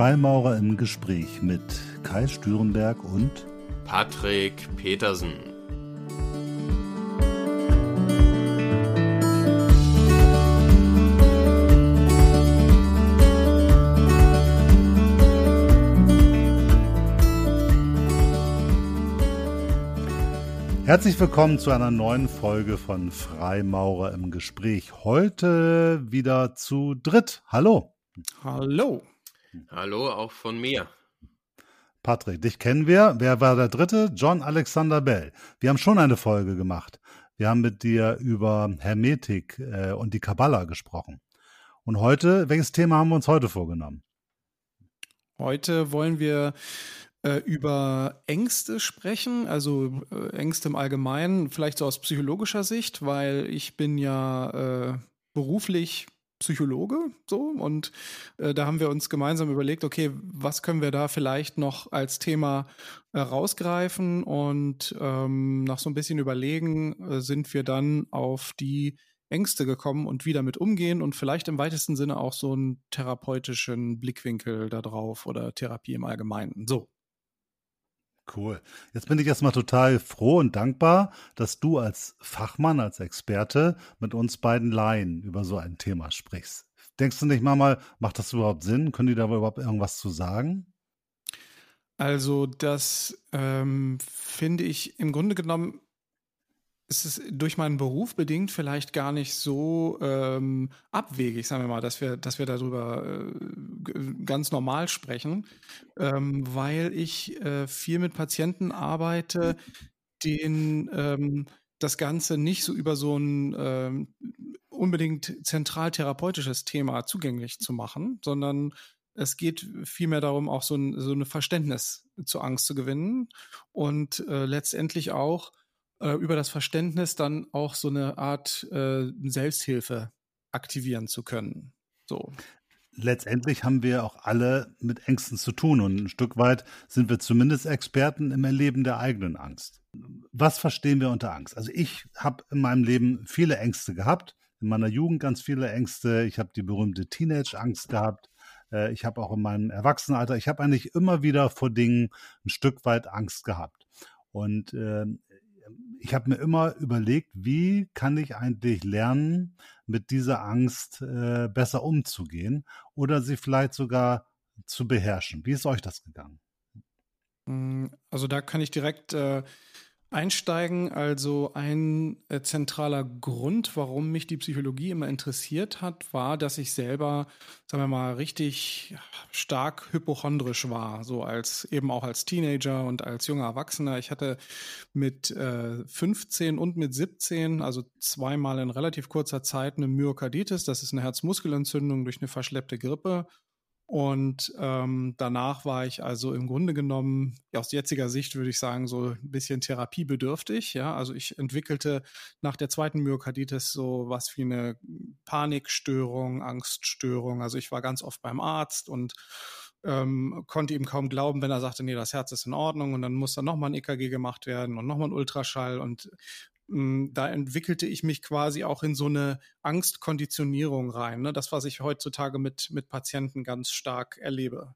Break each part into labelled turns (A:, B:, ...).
A: Freimaurer im Gespräch mit Kai Stürenberg und
B: Patrick Petersen.
A: Herzlich willkommen zu einer neuen Folge von Freimaurer im Gespräch. Heute wieder zu dritt. Hallo.
C: Hallo.
B: Hallo, auch von mir.
A: Patrick, dich kennen wir. Wer war der dritte? John Alexander Bell. Wir haben schon eine Folge gemacht. Wir haben mit dir über Hermetik äh, und die Kabbala gesprochen. Und heute, welches Thema haben wir uns heute vorgenommen?
C: Heute wollen wir äh, über Ängste sprechen, also äh, Ängste im Allgemeinen, vielleicht so aus psychologischer Sicht, weil ich bin ja äh, beruflich Psychologe so und äh, da haben wir uns gemeinsam überlegt, okay, was können wir da vielleicht noch als Thema äh, rausgreifen und ähm, nach so ein bisschen überlegen äh, sind wir dann auf die Ängste gekommen und wie damit umgehen und vielleicht im weitesten Sinne auch so einen therapeutischen Blickwinkel darauf oder Therapie im Allgemeinen. So.
A: Cool. Jetzt bin ich erstmal total froh und dankbar, dass du als Fachmann, als Experte mit uns beiden Laien über so ein Thema sprichst. Denkst du nicht mal, macht das überhaupt Sinn? Können die da überhaupt irgendwas zu sagen?
C: Also das ähm, finde ich im Grunde genommen ist es durch meinen Beruf bedingt vielleicht gar nicht so ähm, abwegig, sagen wir mal, dass wir, dass wir darüber äh, ganz normal sprechen, ähm, weil ich äh, viel mit Patienten arbeite, denen ähm, das Ganze nicht so über so ein ähm, unbedingt zentral therapeutisches Thema zugänglich zu machen, sondern es geht vielmehr darum, auch so ein so eine Verständnis zur Angst zu gewinnen und äh, letztendlich auch äh, über das Verständnis dann auch so eine Art äh, Selbsthilfe aktivieren zu können. So.
A: Letztendlich haben wir auch alle mit Ängsten zu tun und ein Stück weit sind wir zumindest Experten im Erleben der eigenen Angst. Was verstehen wir unter Angst? Also ich habe in meinem Leben viele Ängste gehabt, in meiner Jugend ganz viele Ängste. Ich habe die berühmte Teenage-Angst gehabt. Äh, ich habe auch in meinem Erwachsenenalter, ich habe eigentlich immer wieder vor Dingen ein Stück weit Angst gehabt. Und äh, ich habe mir immer überlegt, wie kann ich eigentlich lernen, mit dieser Angst äh, besser umzugehen oder sie vielleicht sogar zu beherrschen. Wie ist euch das gegangen?
C: Hm, also da kann ich direkt äh, einsteigen. Also ein äh, zentraler Grund, warum mich die Psychologie immer interessiert hat, war, dass ich selber, sagen wir mal, richtig stark hypochondrisch war. So als eben auch als Teenager und als junger Erwachsener. Ich hatte mit äh, 15 und mit 17, also zweimal in relativ kurzer Zeit, eine Myokarditis. Das ist eine Herzmuskelentzündung durch eine verschleppte Grippe. Und ähm, danach war ich also im Grunde genommen, aus jetziger Sicht würde ich sagen, so ein bisschen therapiebedürftig. Ja, also ich entwickelte nach der zweiten Myokarditis so was wie eine Panikstörung, Angststörung. Also ich war ganz oft beim Arzt und ähm, konnte ihm kaum glauben, wenn er sagte, nee, das Herz ist in Ordnung und dann muss dann nochmal ein EKG gemacht werden und nochmal ein Ultraschall und da entwickelte ich mich quasi auch in so eine Angstkonditionierung rein. Ne? Das, was ich heutzutage mit, mit Patienten ganz stark erlebe.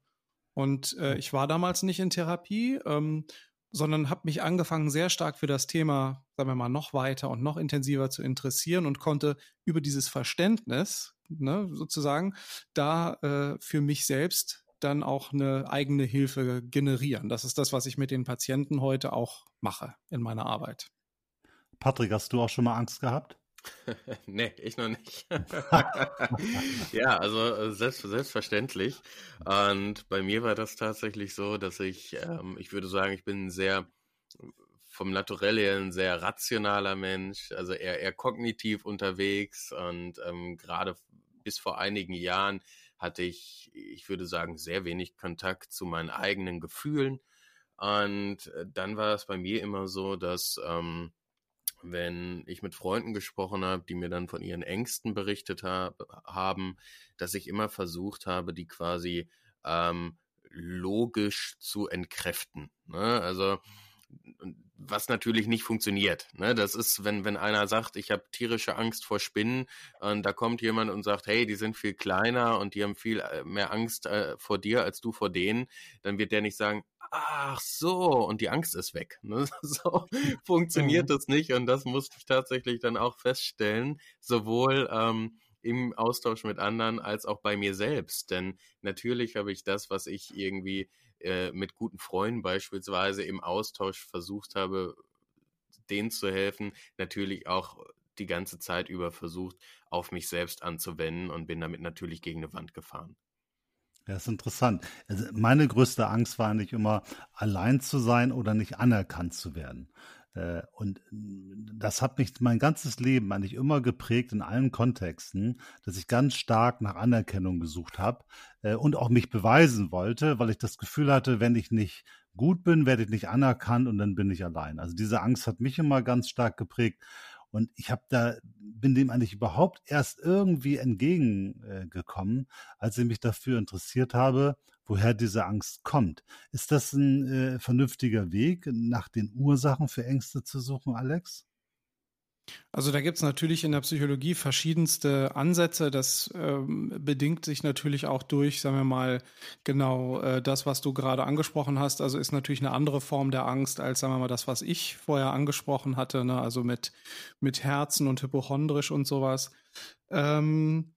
C: Und äh, ich war damals nicht in Therapie, ähm, sondern habe mich angefangen, sehr stark für das Thema, sagen wir mal, noch weiter und noch intensiver zu interessieren und konnte über dieses Verständnis, ne, sozusagen, da äh, für mich selbst dann auch eine eigene Hilfe generieren. Das ist das, was ich mit den Patienten heute auch mache in meiner Arbeit.
A: Patrick, hast du auch schon mal Angst gehabt?
B: nee, ich noch nicht. ja, also äh, selbst, selbstverständlich. Und bei mir war das tatsächlich so, dass ich, ähm, ich würde sagen, ich bin sehr vom Naturell her ein sehr rationaler Mensch, also eher, eher kognitiv unterwegs und ähm, gerade bis vor einigen Jahren hatte ich, ich würde sagen, sehr wenig Kontakt zu meinen eigenen Gefühlen. Und äh, dann war es bei mir immer so, dass ähm, wenn ich mit Freunden gesprochen habe, die mir dann von ihren Ängsten berichtet hab, haben, dass ich immer versucht habe, die quasi ähm, logisch zu entkräften. Ne? Also was natürlich nicht funktioniert. Ne? Das ist, wenn, wenn einer sagt, ich habe tierische Angst vor Spinnen und da kommt jemand und sagt, hey, die sind viel kleiner und die haben viel äh, mehr Angst äh, vor dir als du vor denen, dann wird der nicht sagen, ach so, und die Angst ist weg. Ne? So funktioniert mhm. das nicht und das musste ich tatsächlich dann auch feststellen, sowohl ähm, im Austausch mit anderen als auch bei mir selbst. Denn natürlich habe ich das, was ich irgendwie äh, mit guten Freunden beispielsweise im Austausch versucht habe, denen zu helfen, natürlich auch die ganze Zeit über versucht, auf mich selbst anzuwenden und bin damit natürlich gegen eine Wand gefahren.
A: Ja, ist interessant. Also meine größte Angst war eigentlich immer, allein zu sein oder nicht anerkannt zu werden. Äh, und das hat mich mein ganzes Leben eigentlich immer geprägt in allen Kontexten, dass ich ganz stark nach Anerkennung gesucht habe äh, und auch mich beweisen wollte, weil ich das Gefühl hatte, wenn ich nicht gut bin, werde ich nicht anerkannt und dann bin ich allein. Also diese Angst hat mich immer ganz stark geprägt. Und ich habe da, bin dem eigentlich überhaupt erst irgendwie entgegengekommen, als ich mich dafür interessiert habe, woher diese Angst kommt. Ist das ein äh, vernünftiger Weg, nach den Ursachen für Ängste zu suchen, Alex?
C: Also da gibt es natürlich in der Psychologie verschiedenste Ansätze. Das ähm, bedingt sich natürlich auch durch, sagen wir mal, genau äh, das, was du gerade angesprochen hast. Also ist natürlich eine andere Form der Angst als, sagen wir mal, das, was ich vorher angesprochen hatte. Ne? Also mit, mit Herzen und hypochondrisch und sowas. Ähm,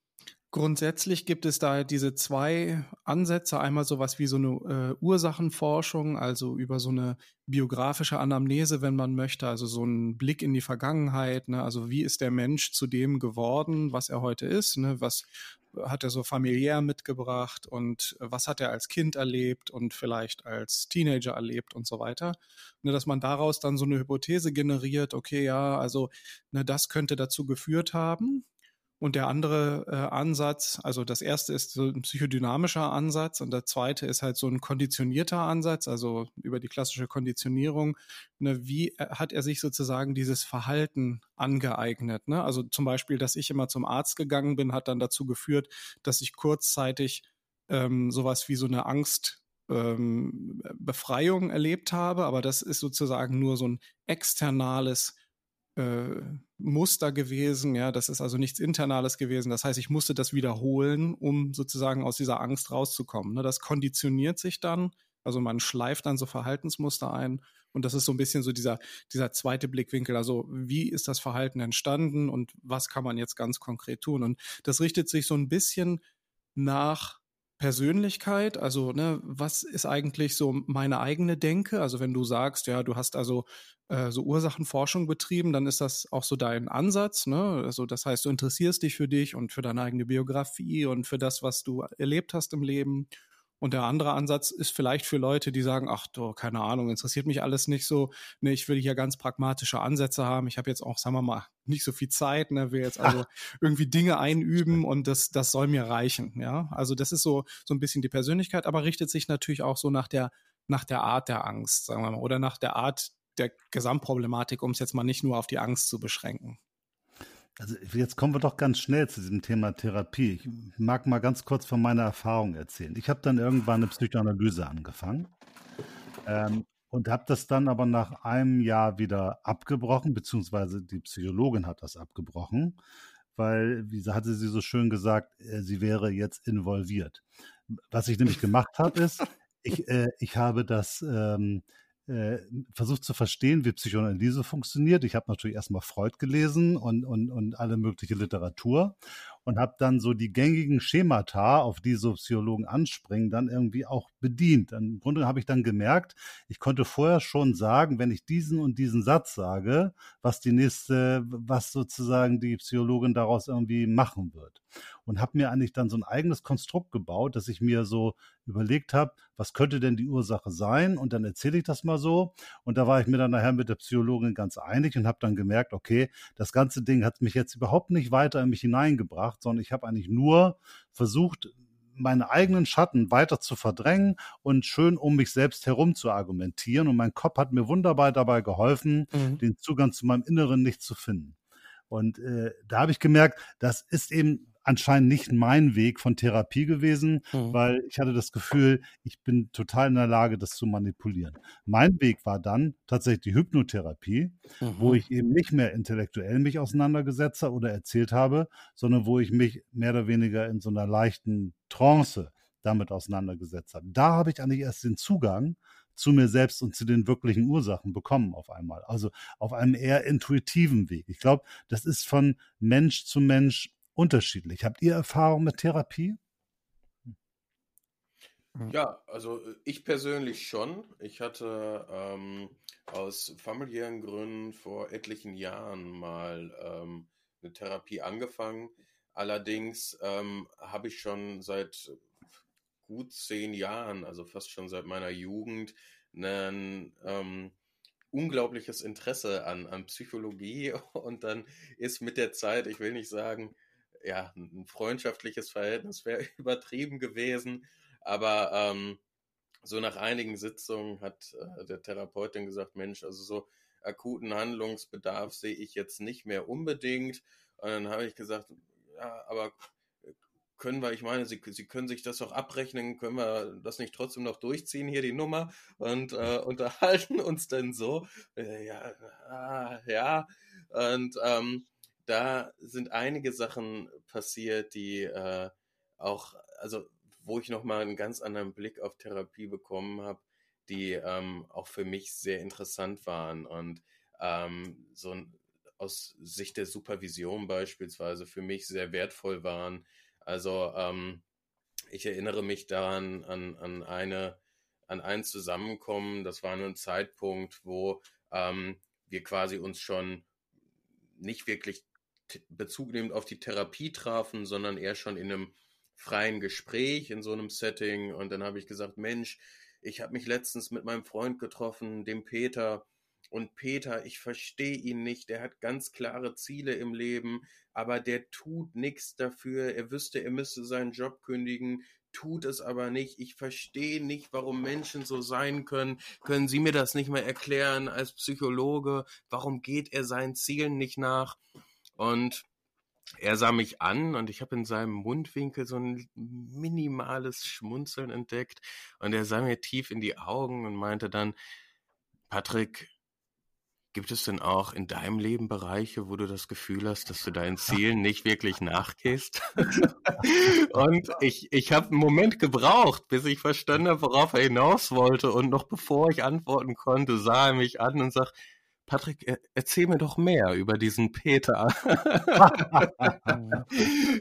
C: Grundsätzlich gibt es da diese zwei Ansätze. Einmal sowas wie so eine äh, Ursachenforschung, also über so eine biografische Anamnese, wenn man möchte, also so ein Blick in die Vergangenheit. Ne? Also wie ist der Mensch zu dem geworden, was er heute ist? Ne? Was hat er so familiär mitgebracht und was hat er als Kind erlebt und vielleicht als Teenager erlebt und so weiter. Ne, dass man daraus dann so eine Hypothese generiert, okay, ja, also ne, das könnte dazu geführt haben, und der andere äh, Ansatz, also das erste ist so ein psychodynamischer Ansatz und der zweite ist halt so ein konditionierter Ansatz, also über die klassische Konditionierung. Ne, wie äh, hat er sich sozusagen dieses Verhalten angeeignet? Ne? Also zum Beispiel, dass ich immer zum Arzt gegangen bin, hat dann dazu geführt, dass ich kurzzeitig ähm, sowas wie so eine Angst ähm, Befreiung erlebt habe, aber das ist sozusagen nur so ein externales äh, Muster gewesen. Ja, das ist also nichts Internales gewesen. Das heißt, ich musste das wiederholen, um sozusagen aus dieser Angst rauszukommen. Ne, das konditioniert sich dann. Also man schleift dann so Verhaltensmuster ein. Und das ist so ein bisschen so dieser, dieser zweite Blickwinkel. Also wie ist das Verhalten entstanden und was kann man jetzt ganz konkret tun? Und das richtet sich so ein bisschen nach Persönlichkeit, also ne, was ist eigentlich so meine eigene Denke? Also wenn du sagst, ja, du hast also äh, so Ursachenforschung betrieben, dann ist das auch so dein Ansatz, ne? Also das heißt, du interessierst dich für dich und für deine eigene Biografie und für das, was du erlebt hast im Leben und der andere Ansatz ist vielleicht für Leute, die sagen, ach du, keine Ahnung, interessiert mich alles nicht so. Ne, ich will hier ganz pragmatische Ansätze haben. Ich habe jetzt auch, sagen wir mal, nicht so viel Zeit, ne, will jetzt also irgendwie Dinge einüben und das, das soll mir reichen. Ja, also das ist so, so ein bisschen die Persönlichkeit, aber richtet sich natürlich auch so nach der, nach der Art der Angst, sagen wir mal, oder nach der Art der Gesamtproblematik, um es jetzt mal nicht nur auf die Angst zu beschränken.
A: Also jetzt kommen wir doch ganz schnell zu diesem Thema Therapie. Ich mag mal ganz kurz von meiner Erfahrung erzählen. Ich habe dann irgendwann eine Psychoanalyse angefangen ähm, und habe das dann aber nach einem Jahr wieder abgebrochen, beziehungsweise die Psychologin hat das abgebrochen, weil, wie hatte sie so schön gesagt, äh, sie wäre jetzt involviert. Was ich nämlich gemacht habe, ist, ich, äh, ich habe das ähm, äh, versucht zu verstehen, wie Psychoanalyse funktioniert. Ich habe natürlich erstmal Freud gelesen und, und, und alle mögliche Literatur und habe dann so die gängigen Schemata, auf die so Psychologen anspringen, dann irgendwie auch bedient. Im Grunde habe ich dann gemerkt, ich konnte vorher schon sagen, wenn ich diesen und diesen Satz sage, was die nächste, was sozusagen die Psychologin daraus irgendwie machen wird. Und habe mir eigentlich dann so ein eigenes Konstrukt gebaut, dass ich mir so überlegt habe, was könnte denn die Ursache sein? Und dann erzähle ich das mal so. Und da war ich mir dann nachher mit der Psychologin ganz einig und habe dann gemerkt, okay, das ganze Ding hat mich jetzt überhaupt nicht weiter in mich hineingebracht, sondern ich habe eigentlich nur versucht, meine eigenen Schatten weiter zu verdrängen und schön um mich selbst herum zu argumentieren. Und mein Kopf hat mir wunderbar dabei geholfen, mhm. den Zugang zu meinem Inneren nicht zu finden. Und äh, da habe ich gemerkt, das ist eben anscheinend nicht mein Weg von Therapie gewesen, mhm. weil ich hatte das Gefühl, ich bin total in der Lage, das zu manipulieren. Mein Weg war dann tatsächlich die Hypnotherapie, mhm. wo ich eben nicht mehr intellektuell mich auseinandergesetzt habe oder erzählt habe, sondern wo ich mich mehr oder weniger in so einer leichten Trance damit auseinandergesetzt habe. Da habe ich eigentlich erst den Zugang zu mir selbst und zu den wirklichen Ursachen bekommen auf einmal. Also auf einem eher intuitiven Weg. Ich glaube, das ist von Mensch zu Mensch unterschiedlich. Habt ihr Erfahrung mit Therapie?
B: Ja, also äh, ich persönlich schon. Ich hatte ähm, aus familiären Gründen vor etlichen Jahren mal ähm, eine Therapie angefangen. Allerdings ähm, habe ich schon seit gut zehn Jahren, also fast schon seit meiner Jugend, ein ähm, unglaubliches Interesse an, an Psychologie und dann ist mit der Zeit, ich will nicht sagen, ja, ein freundschaftliches Verhältnis wäre übertrieben gewesen, aber ähm, so nach einigen Sitzungen hat äh, der Therapeutin gesagt, Mensch, also so akuten Handlungsbedarf sehe ich jetzt nicht mehr unbedingt. Und dann habe ich gesagt, ja, aber können wir, ich meine, Sie, Sie können sich das auch abrechnen, können wir das nicht trotzdem noch durchziehen, hier die Nummer und äh, unterhalten uns dann so. Äh, ja, ah, ja. Und ähm, da sind einige Sachen passiert, die äh, auch, also wo ich nochmal einen ganz anderen Blick auf Therapie bekommen habe, die ähm, auch für mich sehr interessant waren und ähm, so aus Sicht der Supervision beispielsweise für mich sehr wertvoll waren, also ähm, ich erinnere mich daran an, an eine an ein Zusammenkommen. Das war ein Zeitpunkt, wo ähm, wir quasi uns schon nicht wirklich Bezug nehmend auf die Therapie trafen, sondern eher schon in einem freien Gespräch in so einem Setting. Und dann habe ich gesagt, Mensch, ich habe mich letztens mit meinem Freund getroffen, dem Peter, und Peter, ich verstehe ihn nicht, der hat ganz klare Ziele im Leben, aber der tut nichts dafür. Er wüsste, er müsste seinen Job kündigen, tut es aber nicht. Ich verstehe nicht, warum Menschen so sein können. Können Sie mir das nicht mehr erklären als Psychologe? Warum geht er seinen Zielen nicht nach? Und er sah mich an und ich habe in seinem Mundwinkel so ein minimales Schmunzeln entdeckt und er sah mir tief in die Augen und meinte dann, Patrick, Gibt es denn auch in deinem Leben Bereiche, wo du das Gefühl hast, dass du deinen Zielen nicht wirklich nachgehst? und ich, ich habe einen Moment gebraucht, bis ich verstanden habe, worauf er hinaus wollte. Und noch bevor ich antworten konnte, sah er mich an und sagt, Patrick, erzähl mir doch mehr über diesen Peter.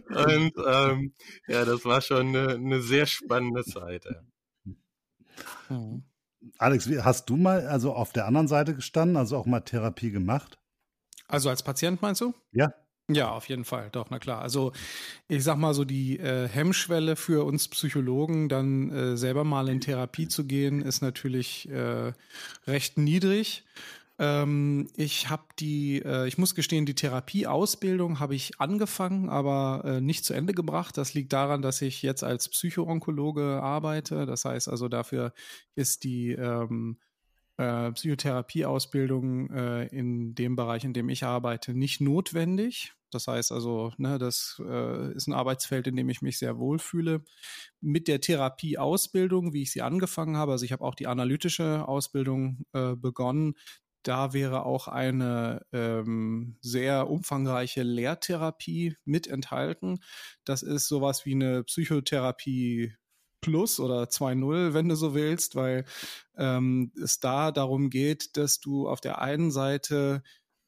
B: und ähm, ja, das war schon eine, eine sehr spannende Zeit.
A: Mhm. Alex, hast du mal also auf der anderen Seite gestanden, also auch mal Therapie gemacht?
C: Also als Patient meinst du?
A: Ja.
C: Ja, auf jeden Fall, doch, na klar. Also ich sag mal so, die äh, Hemmschwelle für uns Psychologen, dann äh, selber mal in Therapie zu gehen, ist natürlich äh, recht niedrig. Ähm, ich habe die, äh, ich muss gestehen, die Therapieausbildung habe ich angefangen, aber äh, nicht zu Ende gebracht. Das liegt daran, dass ich jetzt als Psychoonkologe arbeite. Das heißt also, dafür ist die ähm, äh, Psychotherapieausbildung äh, in dem Bereich, in dem ich arbeite, nicht notwendig. Das heißt also, ne, das äh, ist ein Arbeitsfeld, in dem ich mich sehr wohlfühle. Mit der Therapieausbildung, wie ich sie angefangen habe, also ich habe auch die analytische Ausbildung äh, begonnen, da wäre auch eine ähm, sehr umfangreiche Lehrtherapie mit enthalten. Das ist sowas wie eine Psychotherapie Plus oder 2.0, wenn du so willst, weil ähm, es da darum geht, dass du auf der einen Seite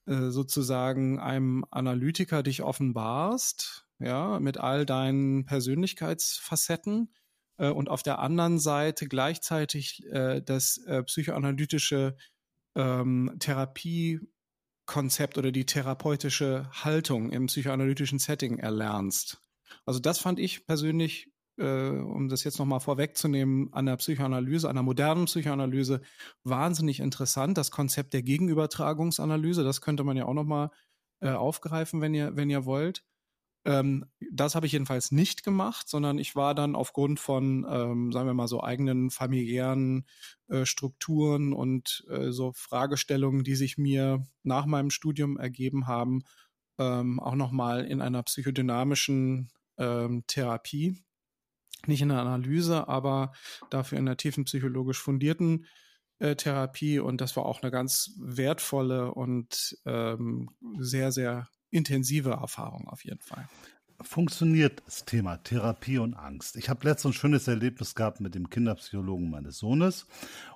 C: äh, sozusagen einem Analytiker dich offenbarst, ja, mit all deinen Persönlichkeitsfacetten äh, und auf der anderen Seite gleichzeitig äh, das äh, psychoanalytische ähm, Therapiekonzept oder die therapeutische Haltung im psychoanalytischen Setting erlernst. Also das fand ich persönlich, äh, um das jetzt nochmal vorwegzunehmen, an der Psychoanalyse, an der modernen Psychoanalyse wahnsinnig interessant. Das Konzept der Gegenübertragungsanalyse, das könnte man ja auch nochmal äh, aufgreifen, wenn ihr, wenn ihr wollt. Ähm, das habe ich jedenfalls nicht gemacht, sondern ich war dann aufgrund von, ähm, sagen wir mal, so eigenen familiären äh, Strukturen und äh, so Fragestellungen, die sich mir nach meinem Studium ergeben haben, ähm, auch nochmal in einer psychodynamischen ähm, Therapie. Nicht in der Analyse, aber dafür in der tiefen psychologisch fundierten äh, Therapie. Und das war auch eine ganz wertvolle und ähm, sehr, sehr intensive Erfahrung auf jeden Fall
A: funktioniert das Thema Therapie und Angst? Ich habe letztens ein schönes Erlebnis gehabt mit dem Kinderpsychologen meines Sohnes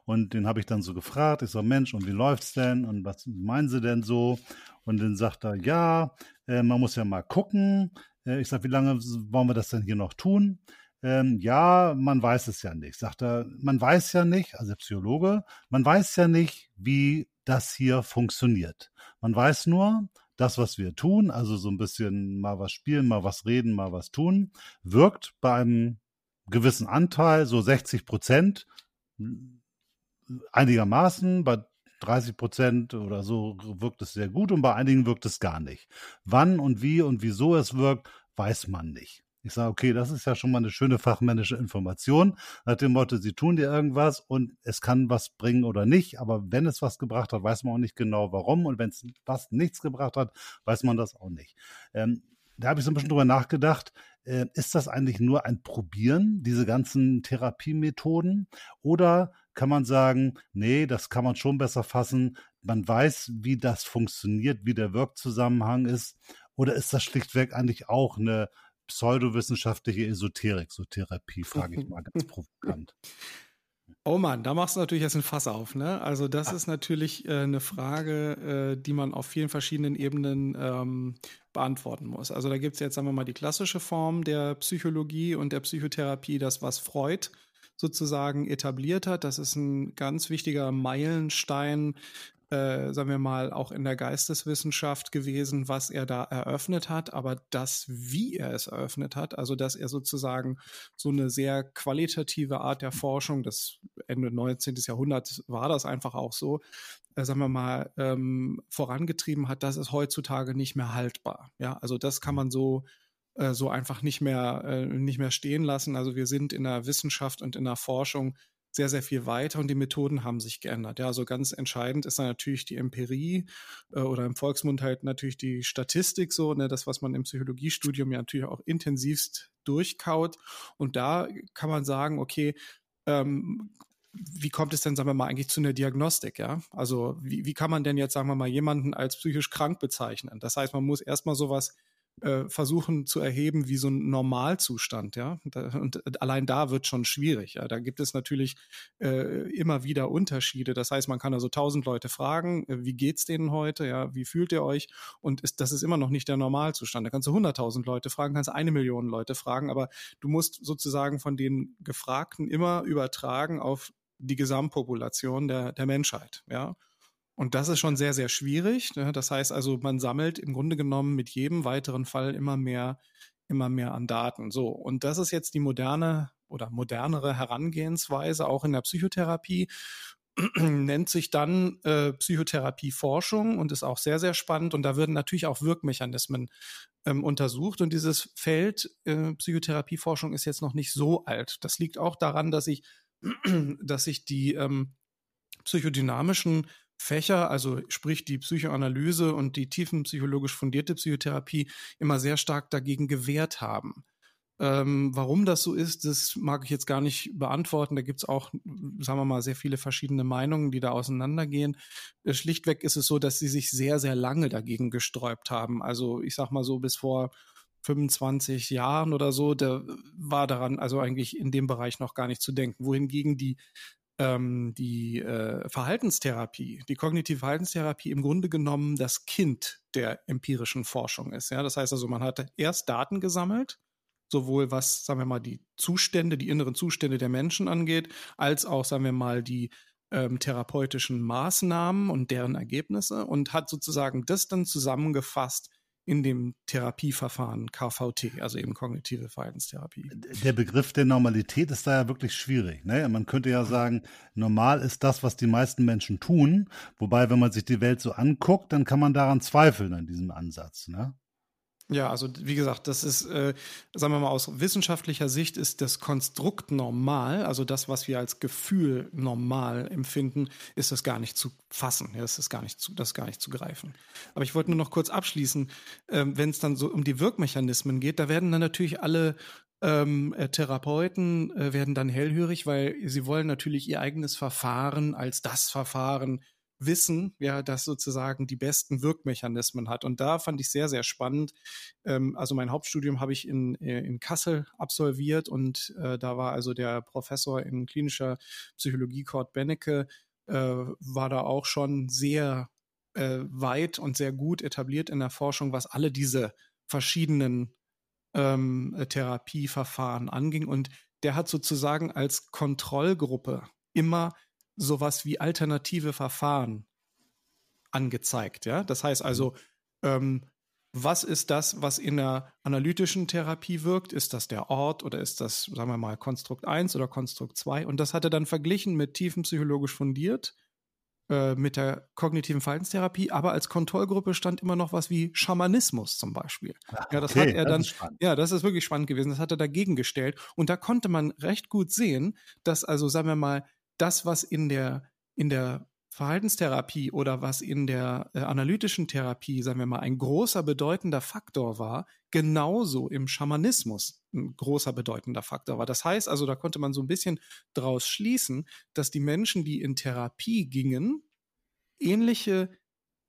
A: und den habe ich dann so gefragt. Ich so, Mensch, und wie läuft's denn und was meinen Sie denn so? Und dann sagt er, ja, äh, man muss ja mal gucken. Äh, ich sage, wie lange wollen wir das denn hier noch tun? Ähm, ja, man weiß es ja nicht. Sagt er, man weiß ja nicht, also Psychologe, man weiß ja nicht, wie das hier funktioniert. Man weiß nur, das, was wir tun, also so ein bisschen mal was spielen, mal was reden, mal was tun, wirkt bei einem gewissen Anteil, so 60 Prozent, einigermaßen, bei 30 Prozent oder so wirkt es sehr gut und bei einigen wirkt es gar nicht. Wann und wie und wieso es wirkt, weiß man nicht. Ich sage, okay, das ist ja schon mal eine schöne fachmännische Information. Nach dem Motto, sie tun dir irgendwas und es kann was bringen oder nicht. Aber wenn es was gebracht hat, weiß man auch nicht genau warum. Und wenn es was nichts gebracht hat, weiß man das auch nicht. Ähm, da habe ich so ein bisschen drüber nachgedacht. Äh, ist das eigentlich nur ein Probieren, diese ganzen Therapiemethoden? Oder kann man sagen, nee, das kann man schon besser fassen. Man weiß, wie das funktioniert, wie der Wirkzusammenhang ist. Oder ist das schlichtweg eigentlich auch eine pseudowissenschaftliche Esoterik, so Therapie, frage ich mal ganz provokant.
C: Oh Mann, da machst du natürlich jetzt ein Fass auf, ne? Also das Ach. ist natürlich äh, eine Frage, äh, die man auf vielen verschiedenen Ebenen ähm, beantworten muss. Also da gibt es jetzt, sagen wir mal, die klassische Form der Psychologie und der Psychotherapie, das, was Freud sozusagen etabliert hat. Das ist ein ganz wichtiger Meilenstein äh, sagen wir mal, auch in der Geisteswissenschaft gewesen, was er da eröffnet hat, aber das, wie er es eröffnet hat, also dass er sozusagen so eine sehr qualitative Art der Forschung, das Ende 19. Jahrhunderts war das einfach auch so, äh, sagen wir mal, ähm, vorangetrieben hat, das ist heutzutage nicht mehr haltbar. Ja, also das kann man so äh, so einfach nicht mehr, äh, nicht mehr stehen lassen. Also wir sind in der Wissenschaft und in der Forschung sehr, sehr viel weiter und die Methoden haben sich geändert. Ja, also ganz entscheidend ist dann natürlich die Empirie äh, oder im Volksmund halt natürlich die Statistik so, ne, das, was man im Psychologiestudium ja natürlich auch intensivst durchkaut. Und da kann man sagen, okay, ähm, wie kommt es denn, sagen wir mal, eigentlich zu einer Diagnostik, ja? Also wie, wie kann man denn jetzt, sagen wir mal, jemanden als psychisch krank bezeichnen? Das heißt, man muss erstmal sowas äh, versuchen zu erheben wie so ein Normalzustand, ja. Und allein da wird schon schwierig. Ja? Da gibt es natürlich äh, immer wieder Unterschiede. Das heißt, man kann also tausend Leute fragen, äh, wie geht's denen heute, ja, wie fühlt ihr euch? Und ist, das ist immer noch nicht der Normalzustand. Da kannst du hunderttausend Leute fragen, kannst eine Million Leute fragen, aber du musst sozusagen von den Gefragten immer übertragen auf die Gesamtpopulation der, der Menschheit, ja. Und das ist schon sehr, sehr schwierig. Ne? Das heißt also, man sammelt im Grunde genommen mit jedem weiteren Fall immer mehr, immer mehr an Daten. So. Und das ist jetzt die moderne oder modernere Herangehensweise auch in der Psychotherapie. nennt sich dann äh, Psychotherapieforschung und ist auch sehr, sehr spannend. Und da werden natürlich auch Wirkmechanismen ähm, untersucht. Und dieses Feld äh, Psychotherapieforschung ist jetzt noch nicht so alt. Das liegt auch daran, dass ich, dass sich die ähm, psychodynamischen Fächer, also sprich die Psychoanalyse und die tiefenpsychologisch fundierte Psychotherapie, immer sehr stark dagegen gewehrt haben. Ähm, warum das so ist, das mag ich jetzt gar nicht beantworten. Da gibt es auch, sagen wir mal, sehr viele verschiedene Meinungen, die da auseinandergehen. Äh, schlichtweg ist es so, dass sie sich sehr, sehr lange dagegen gesträubt haben. Also ich sag mal so bis vor 25 Jahren oder so, da war daran also eigentlich in dem Bereich noch gar nicht zu denken. Wohingegen die ähm, die äh, Verhaltenstherapie, die kognitive Verhaltenstherapie im Grunde genommen das Kind der empirischen Forschung ist. Ja? Das heißt also, man hat erst Daten gesammelt, sowohl was, sagen wir mal, die Zustände, die inneren Zustände der Menschen angeht, als auch, sagen wir mal, die ähm, therapeutischen Maßnahmen und deren Ergebnisse und hat sozusagen das dann zusammengefasst in dem Therapieverfahren KVT, also eben kognitive Verhaltenstherapie.
A: Der Begriff der Normalität ist da ja wirklich schwierig. Ne? Man könnte ja sagen, normal ist das, was die meisten Menschen tun. Wobei, wenn man sich die Welt so anguckt, dann kann man daran zweifeln an diesem Ansatz. Ne?
C: Ja, also wie gesagt, das ist, äh, sagen wir mal, aus wissenschaftlicher Sicht ist das Konstrukt normal, also das, was wir als Gefühl normal empfinden, ist das gar nicht zu fassen. Ja, das ist gar nicht zu, das gar nicht zu greifen. Aber ich wollte nur noch kurz abschließen, ähm, wenn es dann so um die Wirkmechanismen geht, da werden dann natürlich alle ähm, äh, Therapeuten äh, werden dann hellhörig, weil sie wollen natürlich ihr eigenes Verfahren als das Verfahren wissen, ja, das sozusagen die besten Wirkmechanismen hat. Und da fand ich sehr, sehr spannend. Ähm, also mein Hauptstudium habe ich in, äh, in Kassel absolviert und äh, da war also der Professor in klinischer Psychologie Kurt Bennecke, äh, war da auch schon sehr äh, weit und sehr gut etabliert in der Forschung, was alle diese verschiedenen ähm, Therapieverfahren anging. Und der hat sozusagen als Kontrollgruppe immer sowas wie alternative Verfahren angezeigt. Ja? Das heißt also, mhm. ähm, was ist das, was in der analytischen Therapie wirkt? Ist das der Ort oder ist das, sagen wir mal, Konstrukt 1 oder Konstrukt 2? Und das hat er dann verglichen mit tiefenpsychologisch fundiert, äh, mit der kognitiven Verhaltenstherapie, aber als Kontrollgruppe stand immer noch was wie Schamanismus zum Beispiel.
A: Ach, ja, das okay, hat er dann,
C: ja, das ist wirklich spannend gewesen. Das hat er dagegen gestellt. Und da konnte man recht gut sehen, dass also, sagen wir mal, das, was in der, in der Verhaltenstherapie oder was in der äh, analytischen Therapie, sagen wir mal, ein großer bedeutender Faktor war, genauso im Schamanismus ein großer bedeutender Faktor war. Das heißt also, da konnte man so ein bisschen draus schließen, dass die Menschen, die in Therapie gingen, ähnliche,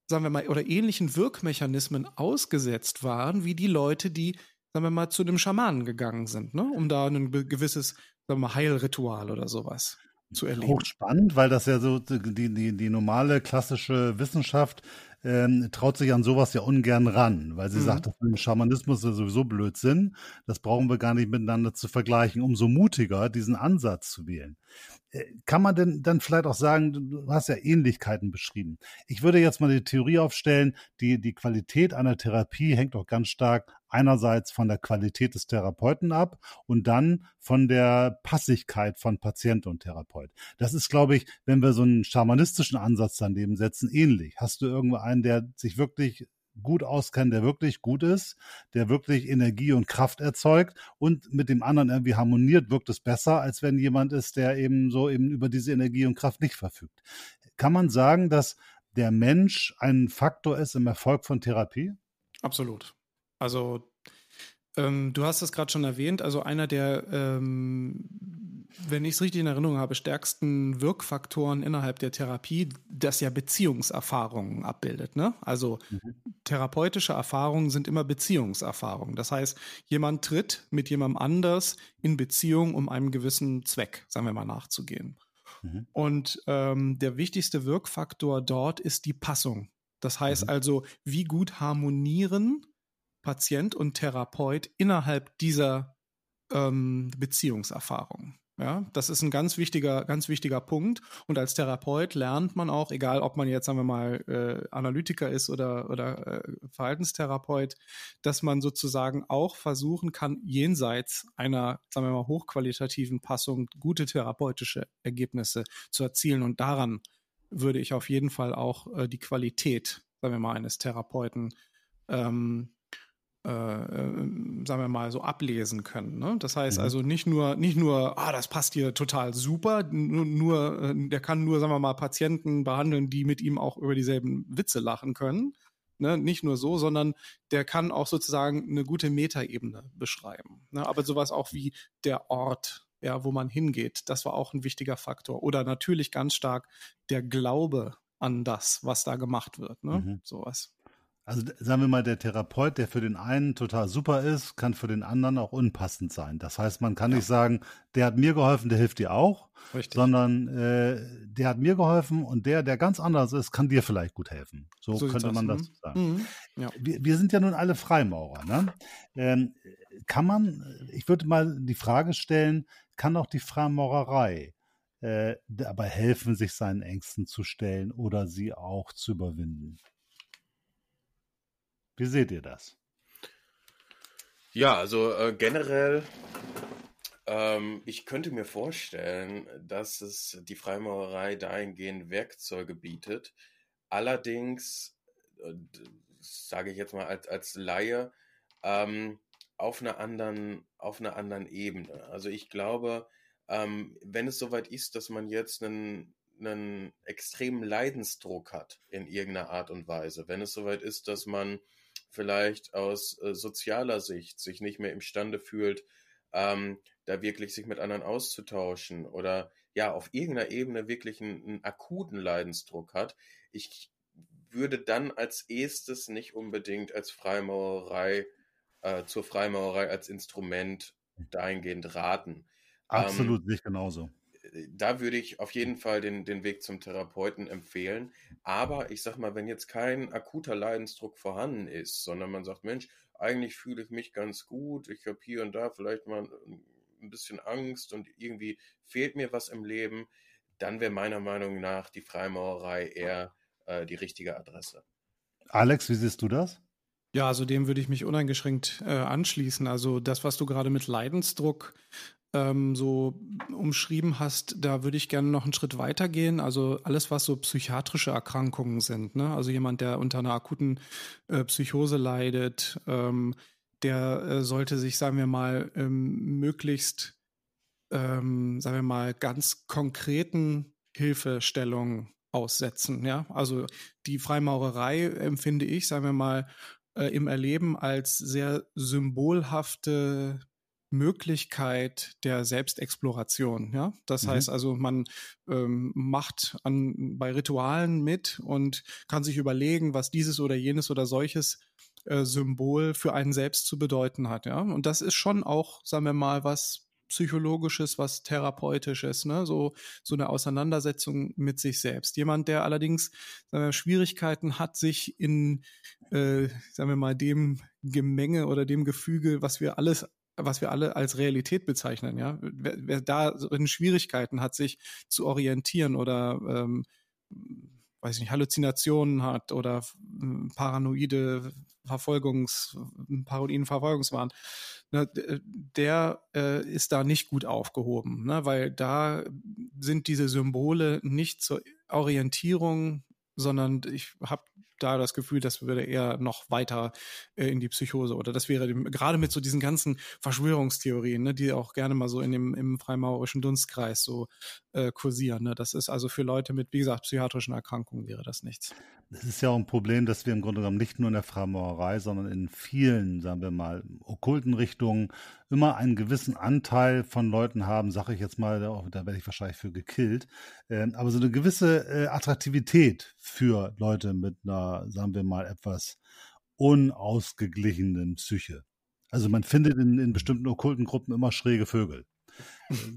C: sagen wir mal, oder ähnlichen Wirkmechanismen ausgesetzt waren, wie die Leute, die, sagen wir mal, zu dem Schamanen gegangen sind, ne? um da ein gewisses, sagen wir mal, Heilritual oder sowas zu erleben.
A: Hochspannend, weil das ja so die, die, die normale klassische Wissenschaft ähm, traut sich an sowas ja ungern ran, weil sie mhm. sagt, das dem Schamanismus ist sowieso Blödsinn. Das brauchen wir gar nicht miteinander zu vergleichen. Umso mutiger, diesen Ansatz zu wählen. Äh, kann man denn dann vielleicht auch sagen, du hast ja Ähnlichkeiten beschrieben. Ich würde jetzt mal die Theorie aufstellen, die, die Qualität einer Therapie hängt auch ganz stark einerseits von der Qualität des Therapeuten ab und dann von der Passigkeit von Patient und Therapeut. Das ist, glaube ich, wenn wir so einen schamanistischen Ansatz daneben setzen, ähnlich. Hast du irgendwo einen, der sich wirklich gut auskennt, der wirklich gut ist, der wirklich Energie und Kraft erzeugt und mit dem anderen irgendwie harmoniert, wirkt es besser, als wenn jemand ist, der eben so eben über diese Energie und Kraft nicht verfügt. Kann man sagen, dass der Mensch ein Faktor ist im Erfolg von Therapie?
C: Absolut. Also ähm, du hast es gerade schon erwähnt, also einer der, ähm, wenn ich es richtig in Erinnerung habe, stärksten Wirkfaktoren innerhalb der Therapie, das ja Beziehungserfahrungen abbildet. Ne? Also mhm. therapeutische Erfahrungen sind immer Beziehungserfahrungen. Das heißt, jemand tritt mit jemandem anders in Beziehung, um einem gewissen Zweck, sagen wir mal, nachzugehen. Mhm. Und ähm, der wichtigste Wirkfaktor dort ist die Passung. Das heißt mhm. also, wie gut harmonieren Patient und Therapeut innerhalb dieser ähm, Beziehungserfahrung. Ja, das ist ein ganz wichtiger, ganz wichtiger Punkt. Und als Therapeut lernt man auch, egal ob man jetzt, sagen wir mal, äh, Analytiker ist oder, oder äh, Verhaltenstherapeut, dass man sozusagen auch versuchen kann, jenseits einer, sagen wir mal, hochqualitativen Passung gute therapeutische Ergebnisse zu erzielen. Und daran würde ich auf jeden Fall auch äh, die Qualität, sagen wir mal, eines Therapeuten ähm, äh, äh, sagen wir mal, so ablesen können. Ne? Das heißt mhm. also nicht nur, nicht nur, ah, das passt hier total super, nur, nur, äh, der kann nur, sagen wir mal, Patienten behandeln, die mit ihm auch über dieselben Witze lachen können. Ne? Nicht nur so, sondern der kann auch sozusagen eine gute Metaebene beschreiben. Ne? Aber sowas auch wie der Ort, ja, wo man hingeht, das war auch ein wichtiger Faktor. Oder natürlich ganz stark der Glaube an das, was da gemacht wird. Ne? Mhm. Sowas.
A: Also sagen wir mal, der Therapeut, der für den einen total super ist, kann für den anderen auch unpassend sein. Das heißt, man kann ja. nicht sagen, der hat mir geholfen, der hilft dir auch, Richtig. sondern äh, der hat mir geholfen und der, der ganz anders ist, kann dir vielleicht gut helfen. So, so könnte man das mhm. sagen. Mhm. Ja. Wir, wir, sind ja nun alle Freimaurer. Ne? Ähm, kann man, ich würde mal die Frage stellen, kann auch die Freimaurerei äh, dabei helfen, sich seinen Ängsten zu stellen oder sie auch zu überwinden? Wie seht ihr das?
B: Ja, also äh, generell, ähm, ich könnte mir vorstellen, dass es die Freimaurerei dahingehend Werkzeuge bietet. Allerdings, äh, sage ich jetzt mal als, als Laie, ähm, auf einer anderen, auf einer anderen Ebene. Also ich glaube, ähm, wenn es soweit ist, dass man jetzt einen, einen extremen Leidensdruck hat in irgendeiner Art und Weise, wenn es soweit ist, dass man vielleicht aus äh, sozialer Sicht sich nicht mehr imstande fühlt, ähm, da wirklich sich mit anderen auszutauschen oder ja, auf irgendeiner Ebene wirklich einen, einen akuten Leidensdruck hat. Ich würde dann als erstes nicht unbedingt als Freimaurerei, äh, zur Freimaurerei als Instrument dahingehend raten.
A: Absolut, ähm, nicht genauso.
B: Da würde ich auf jeden Fall den, den Weg zum Therapeuten empfehlen. Aber ich sag mal, wenn jetzt kein akuter Leidensdruck vorhanden ist, sondern man sagt, Mensch, eigentlich fühle ich mich ganz gut, ich habe hier und da vielleicht mal ein bisschen Angst und irgendwie fehlt mir was im Leben, dann wäre meiner Meinung nach die Freimaurerei eher äh, die richtige Adresse.
A: Alex, wie siehst du das?
C: Ja, also dem würde ich mich uneingeschränkt äh, anschließen. Also das, was du gerade mit Leidensdruck ähm, so umschrieben hast, da würde ich gerne noch einen Schritt weiter gehen. Also alles, was so psychiatrische Erkrankungen sind. Ne? Also jemand, der unter einer akuten äh, Psychose leidet, ähm, der äh, sollte sich, sagen wir mal, ähm, möglichst, ähm, sagen wir mal, ganz konkreten Hilfestellungen aussetzen. Ja, also die Freimaurerei empfinde ich, sagen wir mal, äh, im Erleben als sehr symbolhafte Möglichkeit der Selbstexploration. Ja, das mhm. heißt also, man ähm, macht an, bei Ritualen mit und kann sich überlegen, was dieses oder jenes oder solches äh, Symbol für einen selbst zu bedeuten hat. Ja, und das ist schon auch, sagen wir mal, was psychologisches, was therapeutisches, ne? so so eine Auseinandersetzung mit sich selbst. Jemand, der allerdings wir, Schwierigkeiten hat, sich in, äh, sagen wir mal, dem Gemenge oder dem Gefüge, was wir alles was wir alle als Realität bezeichnen, ja. Wer, wer da in Schwierigkeiten hat, sich zu orientieren oder ähm, weiß ich nicht, Halluzinationen hat oder hm, paranoide Verfolgungs, paranoiden Verfolgungswahn, ne, der äh, ist da nicht gut aufgehoben, ne, weil da sind diese Symbole nicht zur Orientierung, sondern ich habe da das Gefühl, das würde eher noch weiter äh, in die Psychose oder das wäre gerade mit so diesen ganzen Verschwörungstheorien, ne, die auch gerne mal so in dem im freimaurischen Dunstkreis so äh, kursieren. Ne? Das ist also für Leute mit, wie gesagt, psychiatrischen Erkrankungen wäre das nichts.
A: Es ist ja auch ein Problem, dass wir im Grunde genommen nicht nur in der Freimaurerei, sondern in vielen, sagen wir mal, okkulten Richtungen immer einen gewissen Anteil von Leuten haben, sage ich jetzt mal, da, da werde ich wahrscheinlich für gekillt, äh, aber so eine gewisse äh, Attraktivität für Leute mit einer, sagen wir mal, etwas unausgeglichenen Psyche. Also man findet in, in bestimmten okkulten Gruppen immer schräge Vögel.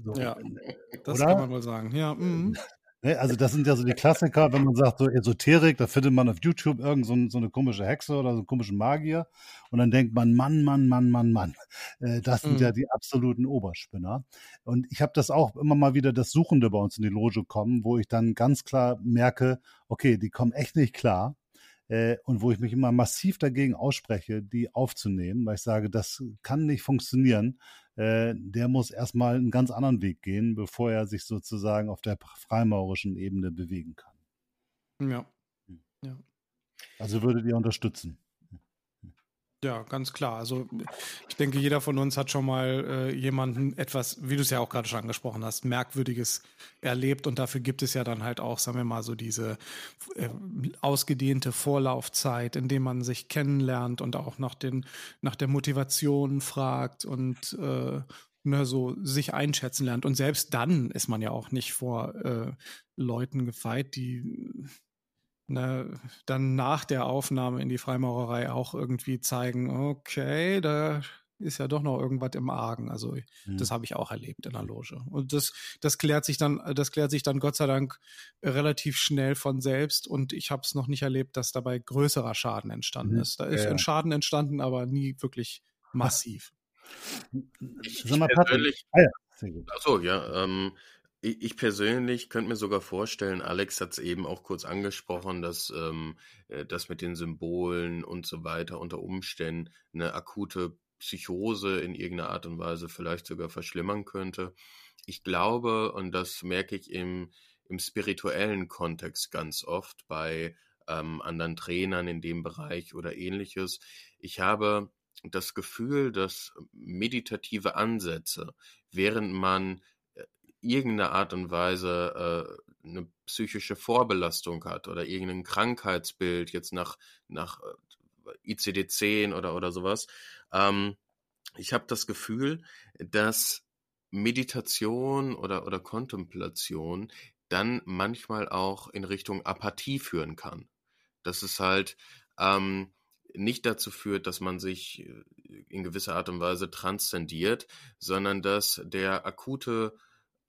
C: So, ja, äh, das oder? kann man wohl sagen. Ja, mm.
A: Ne, also das sind ja so die Klassiker, wenn man sagt so Esoterik, da findet man auf YouTube irgend so, so eine komische Hexe oder so einen komischen Magier und dann denkt man, Mann, Mann, Mann, Mann, Mann. Äh, das sind mhm. ja die absoluten Oberspinner. Und ich habe das auch immer mal wieder das Suchende bei uns in die Loge kommen, wo ich dann ganz klar merke, okay, die kommen echt nicht klar. Äh, und wo ich mich immer massiv dagegen ausspreche, die aufzunehmen, weil ich sage, das kann nicht funktionieren äh, der muss erstmal einen ganz anderen Weg gehen, bevor er sich sozusagen auf der freimaurischen Ebene bewegen kann.
C: Ja. Hm. ja.
A: Also würdet ihr unterstützen?
C: Ja, ganz klar. Also ich denke, jeder von uns hat schon mal äh, jemanden etwas, wie du es ja auch gerade schon angesprochen hast, Merkwürdiges erlebt und dafür gibt es ja dann halt auch, sagen wir mal, so diese äh, ausgedehnte Vorlaufzeit, in dem man sich kennenlernt und auch nach den, nach der Motivation fragt und äh, ne, so sich einschätzen lernt. Und selbst dann ist man ja auch nicht vor äh, Leuten gefeit, die ne, dann nach der Aufnahme in die Freimaurerei auch irgendwie zeigen, okay, da ist ja doch noch irgendwas im Argen. Also mhm. das habe ich auch erlebt in der Loge. Und das, das klärt sich dann, das klärt sich dann Gott sei Dank relativ schnell von selbst. Und ich habe es noch nicht erlebt, dass dabei größerer Schaden entstanden mhm. ist. Da ist ja, ein Schaden entstanden, aber nie wirklich massiv.
B: Ich, ich persönlich, ah, ja. Achso, ja, ähm, ich persönlich könnte mir sogar vorstellen, Alex hat es eben auch kurz angesprochen, dass ähm, äh, das mit den Symbolen und so weiter unter Umständen eine akute Psychose in irgendeiner Art und Weise vielleicht sogar verschlimmern könnte. Ich glaube, und das merke ich im, im spirituellen Kontext ganz oft bei ähm, anderen Trainern in dem Bereich oder ähnliches, ich habe das Gefühl, dass meditative Ansätze, während man äh, irgendeine Art und Weise äh, eine psychische Vorbelastung hat oder irgendein Krankheitsbild jetzt nach, nach äh, ICD-10 oder, oder sowas, ähm, ich habe das Gefühl, dass Meditation oder, oder Kontemplation dann manchmal auch in Richtung Apathie führen kann. Dass es halt ähm, nicht dazu führt, dass man sich äh, in gewisser Art und Weise transzendiert, sondern dass der akute,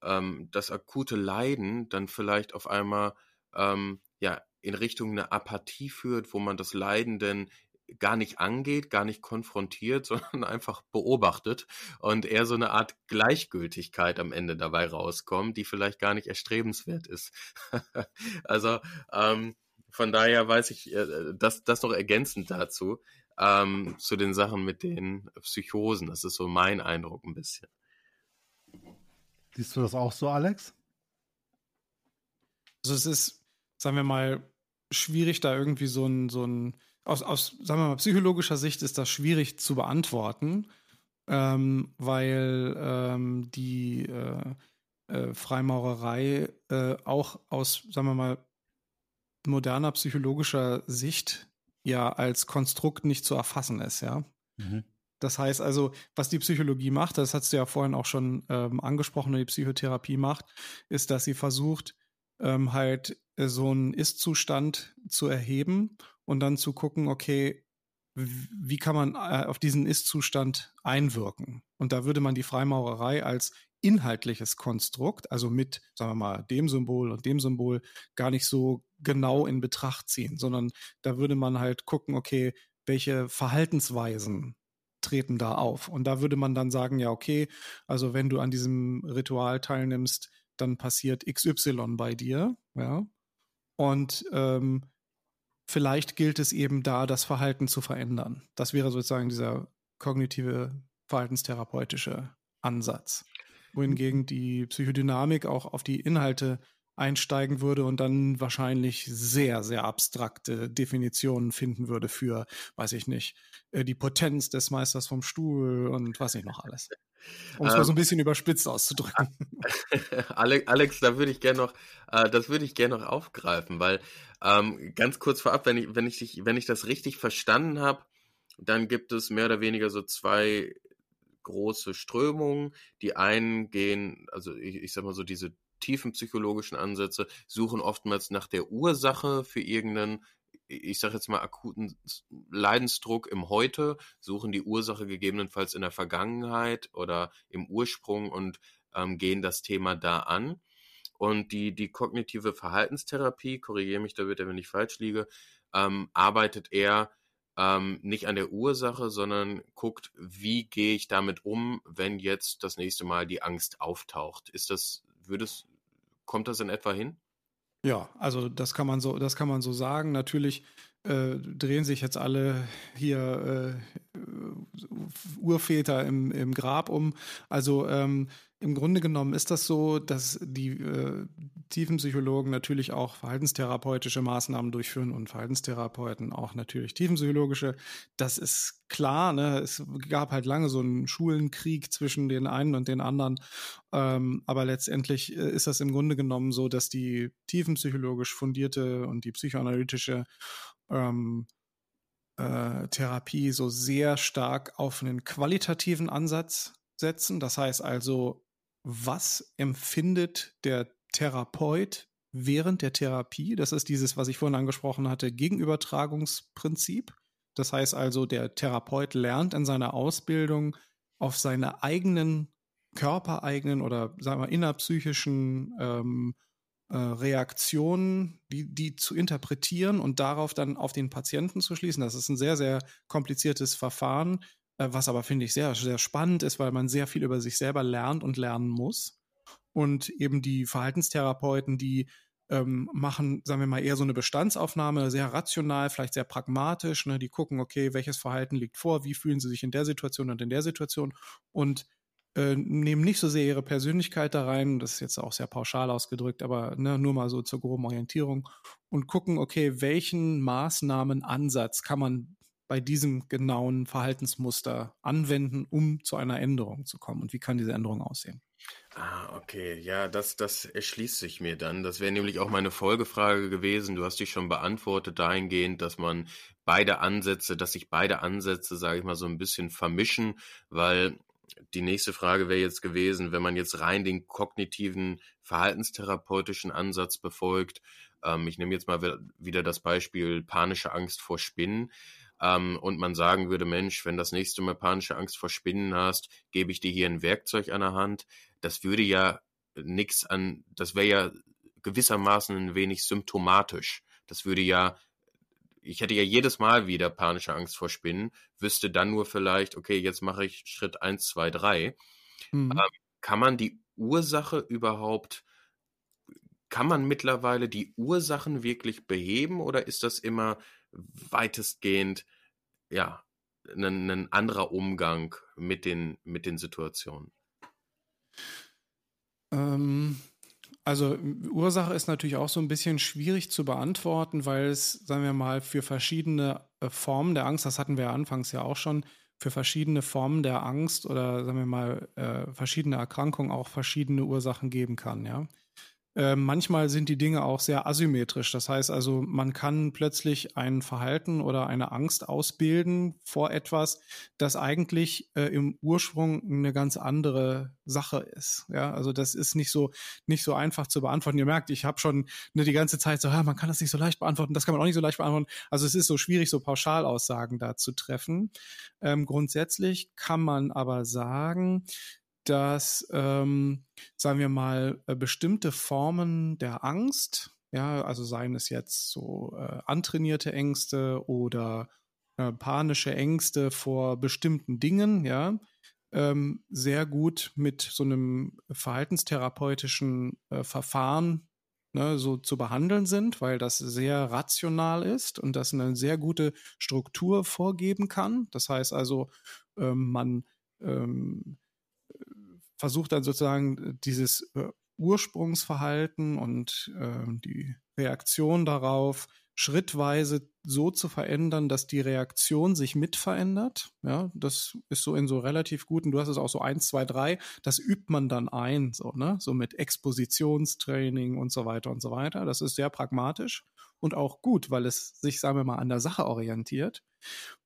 B: ähm, das akute Leiden dann vielleicht auf einmal ähm, ja in Richtung eine Apathie führt, wo man das Leiden denn gar nicht angeht, gar nicht konfrontiert, sondern einfach beobachtet und eher so eine Art Gleichgültigkeit am Ende dabei rauskommt, die vielleicht gar nicht erstrebenswert ist. also ähm, von daher weiß ich, äh, das, das noch ergänzend dazu, ähm, zu den Sachen mit den Psychosen. Das ist so mein Eindruck ein bisschen.
A: Siehst du das auch so, Alex?
C: Also es ist, sagen wir mal, schwierig, da irgendwie so ein, so ein aus, aus, sagen wir mal, psychologischer Sicht ist das schwierig zu beantworten, ähm, weil ähm, die äh, äh, Freimaurerei äh, auch aus, sagen wir mal, moderner psychologischer Sicht ja als Konstrukt nicht zu erfassen ist, ja. Mhm. Das heißt also, was die Psychologie macht, das hast du ja vorhin auch schon ähm, angesprochen, die Psychotherapie macht, ist, dass sie versucht, ähm, halt äh, so einen Ist-Zustand zu erheben und dann zu gucken, okay, wie kann man äh, auf diesen Ist-Zustand einwirken? Und da würde man die Freimaurerei als inhaltliches Konstrukt, also mit, sagen wir mal, dem Symbol und dem Symbol, gar nicht so genau in Betracht ziehen, sondern da würde man halt gucken, okay, welche Verhaltensweisen treten da auf? Und da würde man dann sagen, ja, okay, also wenn du an diesem Ritual teilnimmst, dann passiert XY bei dir, ja. Und ähm, vielleicht gilt es eben da, das Verhalten zu verändern. Das wäre sozusagen dieser kognitive, verhaltenstherapeutische Ansatz. Wohingegen die Psychodynamik auch auf die Inhalte einsteigen würde und dann wahrscheinlich sehr, sehr abstrakte Definitionen finden würde für, weiß ich nicht, äh, die Potenz des Meisters vom Stuhl und was nicht noch alles. Um es ähm, mal so ein ähm, bisschen überspitzt auszudrücken.
B: Alex, da würde ich gerne noch, äh, das würde ich gerne noch aufgreifen, weil ähm, ganz kurz vorab, wenn ich, wenn ich dich, wenn ich das richtig verstanden habe, dann gibt es mehr oder weniger so zwei große Strömungen. Die einen gehen, also ich, ich sag mal so, diese tiefen psychologischen Ansätze suchen oftmals nach der Ursache für irgendeinen ich sage jetzt mal, akuten Leidensdruck im Heute, suchen die Ursache gegebenenfalls in der Vergangenheit oder im Ursprung und ähm, gehen das Thema da an. Und die, die kognitive Verhaltenstherapie, korrigiere mich da bitte, wenn ich falsch liege, ähm, arbeitet eher ähm, nicht an der Ursache, sondern guckt, wie gehe ich damit um, wenn jetzt das nächste Mal die Angst auftaucht. Ist das, würde es, kommt das in etwa hin?
C: Ja, also das kann man so, das kann man so sagen. Natürlich äh, drehen sich jetzt alle hier äh, Urväter im, im Grab um. Also ähm, im Grunde genommen ist das so, dass die äh, Tiefenpsychologen natürlich auch verhaltenstherapeutische Maßnahmen durchführen und Verhaltenstherapeuten auch natürlich tiefenpsychologische. Das ist klar. Ne? Es gab halt lange so einen Schulenkrieg zwischen den einen und den anderen. Ähm, aber letztendlich äh, ist das im Grunde genommen so, dass die tiefenpsychologisch fundierte und die psychoanalytische ähm, äh, Therapie so sehr stark auf einen qualitativen Ansatz setzen. Das heißt also, was empfindet der Therapeut während der Therapie? Das ist dieses, was ich vorhin angesprochen hatte, Gegenübertragungsprinzip. Das heißt also, der Therapeut lernt in seiner Ausbildung auf seine eigenen körpereigenen oder sagen wir innerpsychischen ähm, äh, Reaktionen, die, die zu interpretieren und darauf dann auf den Patienten zu schließen. Das ist ein sehr, sehr kompliziertes Verfahren, was aber, finde ich, sehr, sehr spannend ist, weil man sehr viel über sich selber lernt und lernen muss. Und eben die Verhaltenstherapeuten, die ähm, machen, sagen wir mal, eher so eine Bestandsaufnahme, sehr rational, vielleicht sehr pragmatisch. Ne? Die gucken, okay, welches Verhalten liegt vor, wie fühlen sie sich in der Situation und in der Situation und äh, nehmen nicht so sehr ihre Persönlichkeit da rein, das ist jetzt auch sehr pauschal ausgedrückt, aber ne, nur mal so zur groben Orientierung und gucken, okay, welchen Maßnahmenansatz kann man bei diesem genauen Verhaltensmuster anwenden, um zu einer Änderung zu kommen? Und wie kann diese Änderung aussehen?
B: Ah, okay. Ja, das, das erschließt sich mir dann. Das wäre nämlich auch meine Folgefrage gewesen. Du hast dich schon beantwortet dahingehend, dass man beide Ansätze, dass sich beide Ansätze, sage ich mal, so ein bisschen vermischen, weil die nächste Frage wäre jetzt gewesen, wenn man jetzt rein den kognitiven, verhaltenstherapeutischen Ansatz befolgt, ähm, ich nehme jetzt mal wieder das Beispiel panische Angst vor Spinnen, ähm, und man sagen würde, Mensch, wenn das nächste Mal panische Angst vor Spinnen hast, gebe ich dir hier ein Werkzeug an der Hand. Das würde ja nichts an, das wäre ja gewissermaßen ein wenig symptomatisch. Das würde ja, ich hätte ja jedes Mal wieder panische Angst vor Spinnen, wüsste dann nur vielleicht, okay, jetzt mache ich Schritt eins, zwei, drei. Mhm. Ähm, kann man die Ursache überhaupt, kann man mittlerweile die Ursachen wirklich beheben oder ist das immer weitestgehend ja ein, ein anderer Umgang mit den, mit den Situationen?
C: Ähm, also Ursache ist natürlich auch so ein bisschen schwierig zu beantworten, weil es, sagen wir mal, für verschiedene äh, Formen der Angst, das hatten wir ja anfangs ja auch schon, für verschiedene Formen der Angst oder sagen wir mal äh, verschiedene Erkrankungen auch verschiedene Ursachen geben kann, ja. Äh, manchmal sind die Dinge auch sehr asymmetrisch. Das heißt also, man kann plötzlich ein Verhalten oder eine Angst ausbilden vor etwas, das eigentlich äh, im Ursprung eine ganz andere Sache ist. Ja, also das ist nicht so nicht so einfach zu beantworten. Ihr merkt, ich habe schon ne, die ganze Zeit so, ja, man kann das nicht so leicht beantworten, das kann man auch nicht so leicht beantworten. Also es ist so schwierig, so Pauschalaussagen da zu treffen. Ähm, grundsätzlich kann man aber sagen, dass, ähm, sagen wir mal, äh, bestimmte Formen der Angst, ja, also seien es jetzt so äh, antrainierte Ängste oder äh, panische Ängste vor bestimmten Dingen, ja, ähm, sehr gut mit so einem verhaltenstherapeutischen äh, Verfahren ne, so zu behandeln sind, weil das sehr rational ist und das eine sehr gute Struktur vorgeben kann. Das heißt also, ähm, man ähm, versucht dann sozusagen äh, dieses äh, Ursprungsverhalten und äh, die Reaktion darauf schrittweise so zu verändern, dass die Reaktion sich mit verändert. Ja, das ist so in so relativ guten, du hast es auch so eins, zwei, drei, das übt man dann ein, so, ne, so mit Expositionstraining und so weiter und so weiter. Das ist sehr pragmatisch und auch gut, weil es sich, sagen wir mal, an der Sache orientiert.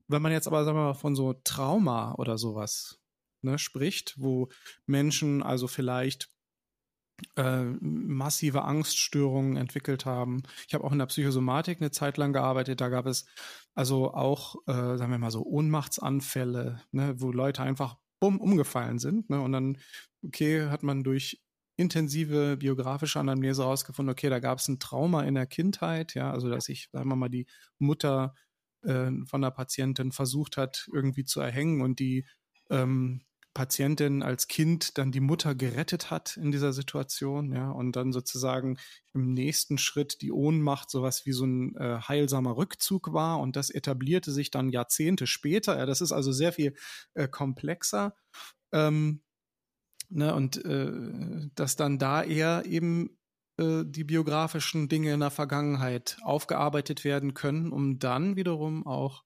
C: Wenn man jetzt aber, sagen wir mal, von so Trauma oder sowas ne, spricht, wo Menschen also vielleicht äh, massive Angststörungen entwickelt haben. Ich habe auch in der Psychosomatik eine Zeit lang gearbeitet. Da gab es also auch, äh, sagen wir mal so, Ohnmachtsanfälle, ne, wo Leute einfach bumm umgefallen sind. Ne, und dann, okay, hat man durch intensive biografische Anamnese herausgefunden, okay, da gab es ein Trauma in der Kindheit, ja, also dass ich, sagen wir mal, die Mutter äh, von der Patientin versucht hat, irgendwie zu erhängen und die ähm, Patientin als Kind dann die Mutter gerettet hat in dieser Situation, ja, und dann sozusagen im nächsten Schritt die Ohnmacht sowas wie so ein äh, heilsamer Rückzug war und das etablierte sich dann Jahrzehnte später. Ja, das ist also sehr viel äh, komplexer. Ähm, ne, und äh, dass dann da eher eben äh, die biografischen Dinge in der Vergangenheit aufgearbeitet werden können, um dann wiederum auch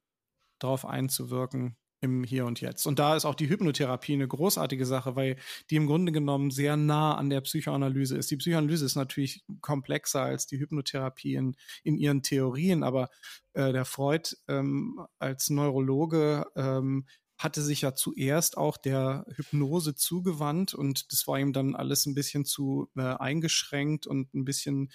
C: darauf einzuwirken, im Hier und Jetzt. Und da ist auch die Hypnotherapie eine großartige Sache, weil die im Grunde genommen sehr nah an der Psychoanalyse ist. Die Psychoanalyse ist natürlich komplexer als die Hypnotherapie in, in ihren Theorien, aber äh, der Freud ähm, als Neurologe ähm, hatte sich ja zuerst auch der Hypnose zugewandt und das war ihm dann alles ein bisschen zu äh, eingeschränkt und ein bisschen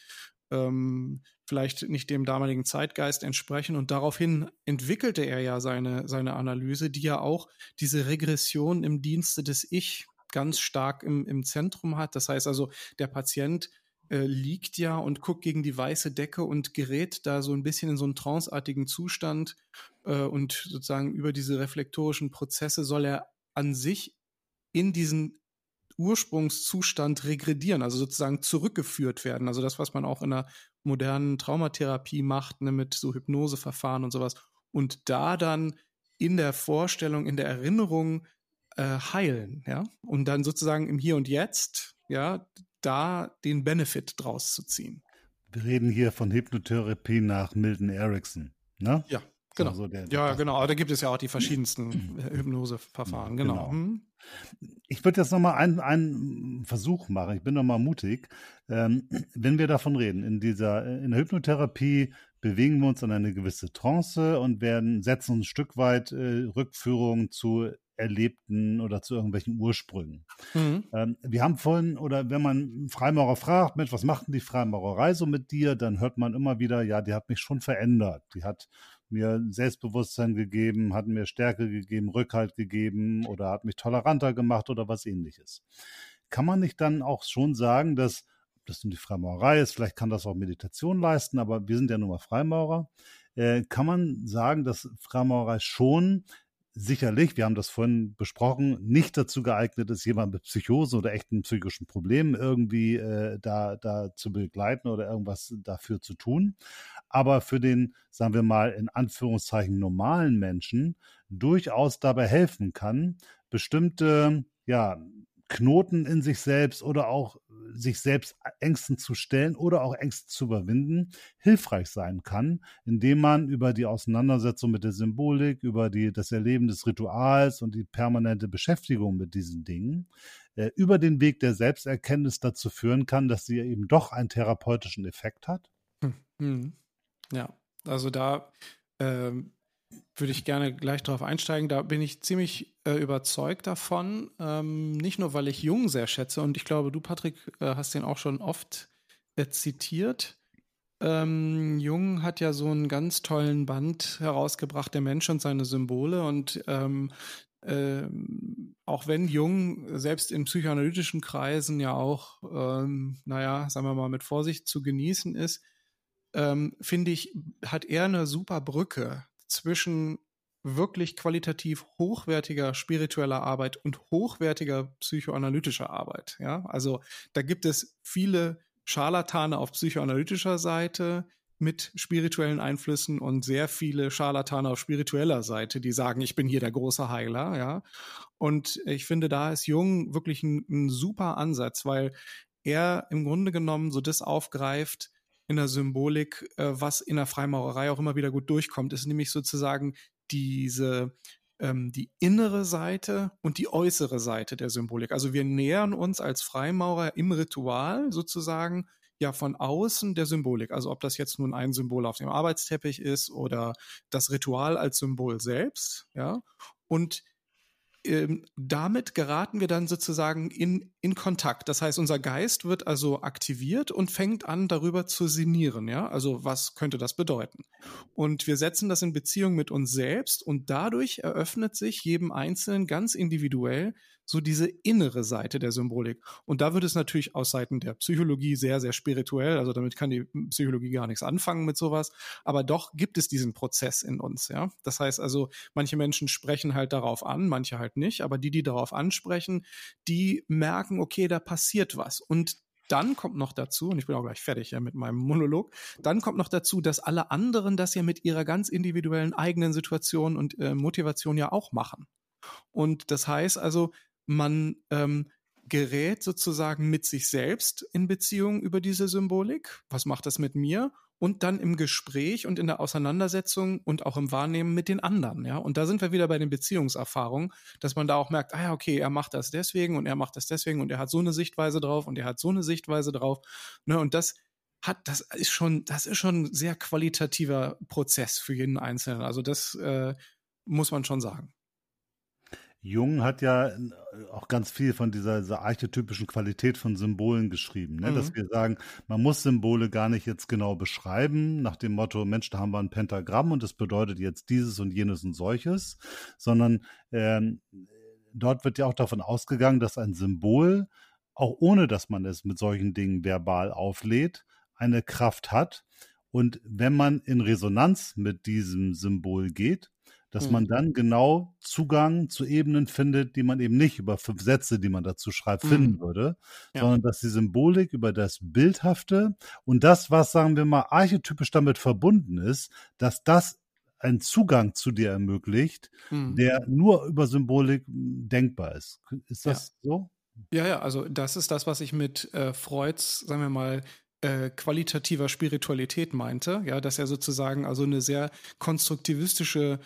C: ähm, vielleicht nicht dem damaligen Zeitgeist entsprechen. Und daraufhin entwickelte er ja seine, seine Analyse, die ja auch diese Regression im Dienste des Ich ganz stark im, im Zentrum hat. Das heißt also, der Patient äh, liegt ja und guckt gegen die weiße Decke und gerät da so ein bisschen in so einen tranceartigen Zustand. Äh, und sozusagen über diese reflektorischen Prozesse soll er an sich in diesen Ursprungszustand regredieren, also sozusagen zurückgeführt werden. Also das, was man auch in der modernen Traumatherapie macht, ne, mit so Hypnoseverfahren und sowas. Und da dann in der Vorstellung, in der Erinnerung äh, heilen, ja, und dann sozusagen im Hier und Jetzt, ja, da den Benefit draus zu ziehen.
A: Wir reden hier von Hypnotherapie nach Milton Erickson, ne?
C: Ja, Genau. So der, ja, genau. Aber da gibt es ja auch die verschiedensten Hypnoseverfahren. Genau. genau. Hm.
A: Ich würde jetzt nochmal einen, einen Versuch machen. Ich bin nochmal mutig. Ähm, wenn wir davon reden, in dieser, in der Hypnotherapie bewegen wir uns in eine gewisse Trance und werden, setzen uns ein Stück weit äh, Rückführungen zu Erlebten oder zu irgendwelchen Ursprüngen. Mhm. Ähm, wir haben vorhin, oder wenn man Freimaurer fragt, Mensch, was macht denn die Freimaurerei so mit dir, dann hört man immer wieder, ja, die hat mich schon verändert. Die hat mir Selbstbewusstsein gegeben, hat mir Stärke gegeben, Rückhalt gegeben oder hat mich toleranter gemacht oder was ähnliches. Kann man nicht dann auch schon sagen, dass das nun die Freimaurerei ist, vielleicht kann das auch Meditation leisten, aber wir sind ja nun mal Freimaurer. Äh, kann man sagen, dass Freimaurerei schon sicherlich, wir haben das vorhin besprochen, nicht dazu geeignet ist, jemand mit Psychosen oder echten psychischen Problemen irgendwie äh, da, da zu begleiten oder irgendwas dafür zu tun. Aber für den, sagen wir mal, in Anführungszeichen normalen Menschen durchaus dabei helfen kann, bestimmte, ja, Knoten in sich selbst oder auch sich selbst Ängsten zu stellen oder auch Ängste zu überwinden, hilfreich sein kann, indem man über die Auseinandersetzung mit der Symbolik, über die, das Erleben des Rituals und die permanente Beschäftigung mit diesen Dingen äh, über den Weg der Selbsterkenntnis dazu führen kann, dass sie eben doch einen therapeutischen Effekt hat?
C: Hm. hm. Ja, also da ähm, würde ich gerne gleich drauf einsteigen. Da bin ich ziemlich äh, überzeugt davon. Ähm, nicht nur, weil ich Jung sehr schätze und ich glaube, du, Patrick, äh, hast den auch schon oft äh, zitiert. Ähm, Jung hat ja so einen ganz tollen Band herausgebracht, der Mensch und seine Symbole. Und ähm, äh, auch wenn Jung selbst in psychoanalytischen Kreisen ja auch, ähm, naja, sagen wir mal, mit Vorsicht zu genießen ist, ähm, finde ich, hat er eine super Brücke zwischen wirklich qualitativ hochwertiger spiritueller Arbeit und hochwertiger psychoanalytischer Arbeit. Ja, also da gibt es viele Scharlatane auf psychoanalytischer Seite mit spirituellen Einflüssen und sehr viele Scharlatane auf spiritueller Seite, die sagen, ich bin hier der große Heiler, ja. Und ich finde, da ist Jung wirklich ein, ein super Ansatz, weil er im Grunde genommen so das aufgreift, in der Symbolik, äh, was in der Freimaurerei auch immer wieder gut durchkommt, ist nämlich sozusagen diese ähm, die innere Seite und die äußere Seite der Symbolik. Also wir nähern uns als Freimaurer im Ritual sozusagen ja von außen der Symbolik. Also ob das jetzt nun ein Symbol auf dem Arbeitsteppich ist oder das Ritual als Symbol selbst, ja. Und ähm, damit geraten wir dann sozusagen in, in Kontakt. Das heißt, unser Geist wird also aktiviert und fängt an, darüber zu sinnieren. Ja, also was könnte das bedeuten? Und wir setzen das in Beziehung mit uns selbst und dadurch eröffnet sich jedem Einzelnen ganz individuell so diese innere Seite der Symbolik. Und da wird es natürlich aus Seiten der Psychologie sehr, sehr spirituell. Also damit kann die Psychologie gar nichts anfangen mit sowas. Aber doch gibt es diesen Prozess in uns, ja. Das heißt also, manche Menschen sprechen halt darauf an, manche halt nicht. Aber die, die darauf ansprechen, die merken, okay, da passiert was. Und dann kommt noch dazu, und ich bin auch gleich fertig ja, mit meinem Monolog, dann kommt noch dazu, dass alle anderen das ja mit ihrer ganz individuellen eigenen Situation und äh, Motivation ja auch machen. Und das heißt also, man ähm, gerät sozusagen mit sich selbst in Beziehung über diese Symbolik. Was macht das mit mir? Und dann im Gespräch und in der Auseinandersetzung und auch im Wahrnehmen mit den anderen, ja. Und da sind wir wieder bei den Beziehungserfahrungen, dass man da auch merkt, ah ja, okay, er macht das deswegen und er macht das deswegen und er hat so eine Sichtweise drauf und er hat so eine Sichtweise drauf. Ne? Und das hat, das ist schon, das ist schon ein sehr qualitativer Prozess für jeden Einzelnen. Also das äh, muss man schon sagen.
A: Jung hat ja äh, auch ganz viel von dieser, dieser archetypischen Qualität von Symbolen geschrieben, ne? Mhm. dass wir sagen, man muss Symbole gar nicht jetzt genau beschreiben, nach dem Motto, Mensch, da haben wir ein Pentagramm und das bedeutet jetzt dieses und jenes und solches, sondern ähm, dort wird ja auch davon ausgegangen, dass ein Symbol, auch ohne dass man es mit solchen Dingen verbal auflädt, eine Kraft hat. Und wenn man in Resonanz mit diesem Symbol geht, dass mhm. man dann genau Zugang zu Ebenen findet, die man eben nicht über fünf Sätze, die man dazu schreibt, mhm. finden würde, ja. sondern dass die Symbolik über das Bildhafte und das, was, sagen wir mal, archetypisch damit verbunden ist, dass das einen Zugang zu dir ermöglicht, mhm. der nur über Symbolik hm, denkbar ist. Ist das ja. so?
C: Ja, ja, also das ist das, was ich mit äh, Freuds, sagen wir mal, äh, qualitativer Spiritualität meinte, ja, dass er sozusagen also eine sehr konstruktivistische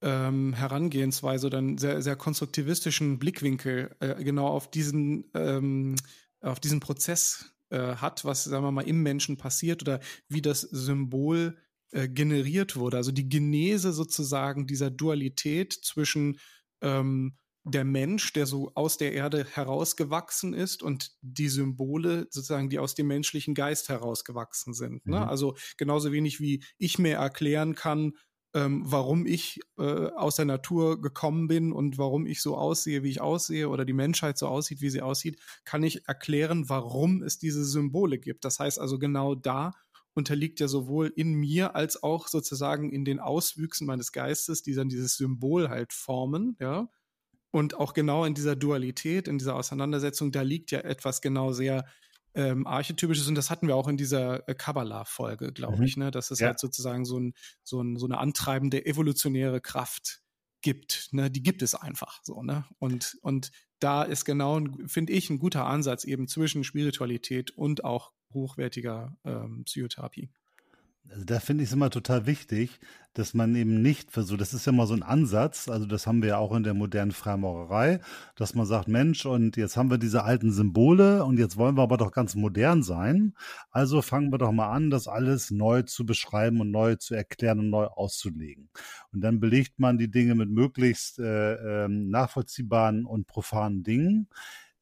C: ähm, Herangehensweise einen sehr, sehr konstruktivistischen Blickwinkel äh, genau auf diesen, ähm, auf diesen Prozess äh, hat, was, sagen wir mal, im Menschen passiert oder wie das Symbol äh, generiert wurde. Also die Genese sozusagen dieser Dualität zwischen ähm, der Mensch, der so aus der Erde herausgewachsen ist und die Symbole sozusagen, die aus dem menschlichen Geist herausgewachsen sind. Ne? Mhm. Also genauso wenig wie ich mir erklären kann, ähm, warum ich äh, aus der Natur gekommen bin und warum ich so aussehe, wie ich aussehe oder die Menschheit so aussieht, wie sie aussieht, kann ich erklären, warum es diese Symbole gibt. Das heißt also genau da unterliegt ja sowohl in mir als auch sozusagen in den Auswüchsen meines Geistes, die dann dieses Symbol halt formen, ja. Und auch genau in dieser Dualität, in dieser Auseinandersetzung, da liegt ja etwas genau sehr ähm, Archetypisches und das hatten wir auch in dieser äh, Kabbalah-Folge, glaube mhm. ich, ne? dass es ja. halt sozusagen so, ein, so, ein, so eine antreibende evolutionäre Kraft gibt. Ne? Die gibt es einfach so. Ne? Und, und da ist genau, finde ich, ein guter Ansatz eben zwischen Spiritualität und auch hochwertiger ähm, Psychotherapie.
A: Also da finde ich es immer total wichtig, dass man eben nicht versucht, das ist ja mal so ein Ansatz, also das haben wir ja auch in der modernen Freimaurerei, dass man sagt, Mensch, und jetzt haben wir diese alten Symbole und jetzt wollen wir aber doch ganz modern sein. Also fangen wir doch mal an, das alles neu zu beschreiben und neu zu erklären und neu auszulegen. Und dann belegt man die Dinge mit möglichst äh, äh, nachvollziehbaren und profanen Dingen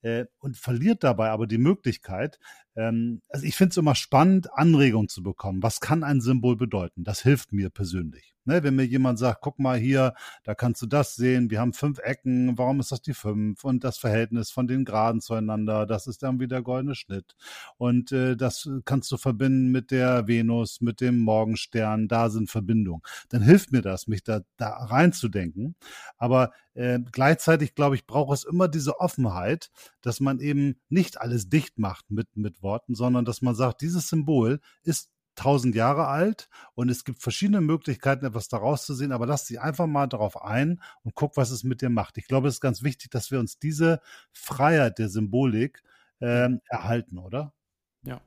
A: äh, und verliert dabei aber die Möglichkeit, ähm, also ich finde es immer spannend, Anregungen zu bekommen. Was kann ein Symbol bedeuten? Das hilft mir persönlich. Ne, wenn mir jemand sagt, guck mal hier, da kannst du das sehen, wir haben fünf Ecken, warum ist das die fünf? Und das Verhältnis von den Graden zueinander, das ist dann wieder goldene Schnitt. Und äh, das kannst du verbinden mit der Venus, mit dem Morgenstern, da sind Verbindungen. Dann hilft mir das, mich da, da reinzudenken. Aber äh, gleichzeitig, glaube ich, braucht es immer diese Offenheit, dass man eben nicht alles dicht macht mit, mit Worten, sondern dass man sagt, dieses Symbol ist tausend Jahre alt und es gibt verschiedene Möglichkeiten, etwas daraus zu sehen, aber lass dich einfach mal darauf ein und guck, was es mit dir macht. Ich glaube, es ist ganz wichtig, dass wir uns diese Freiheit der Symbolik ähm, erhalten, oder?
C: Ja.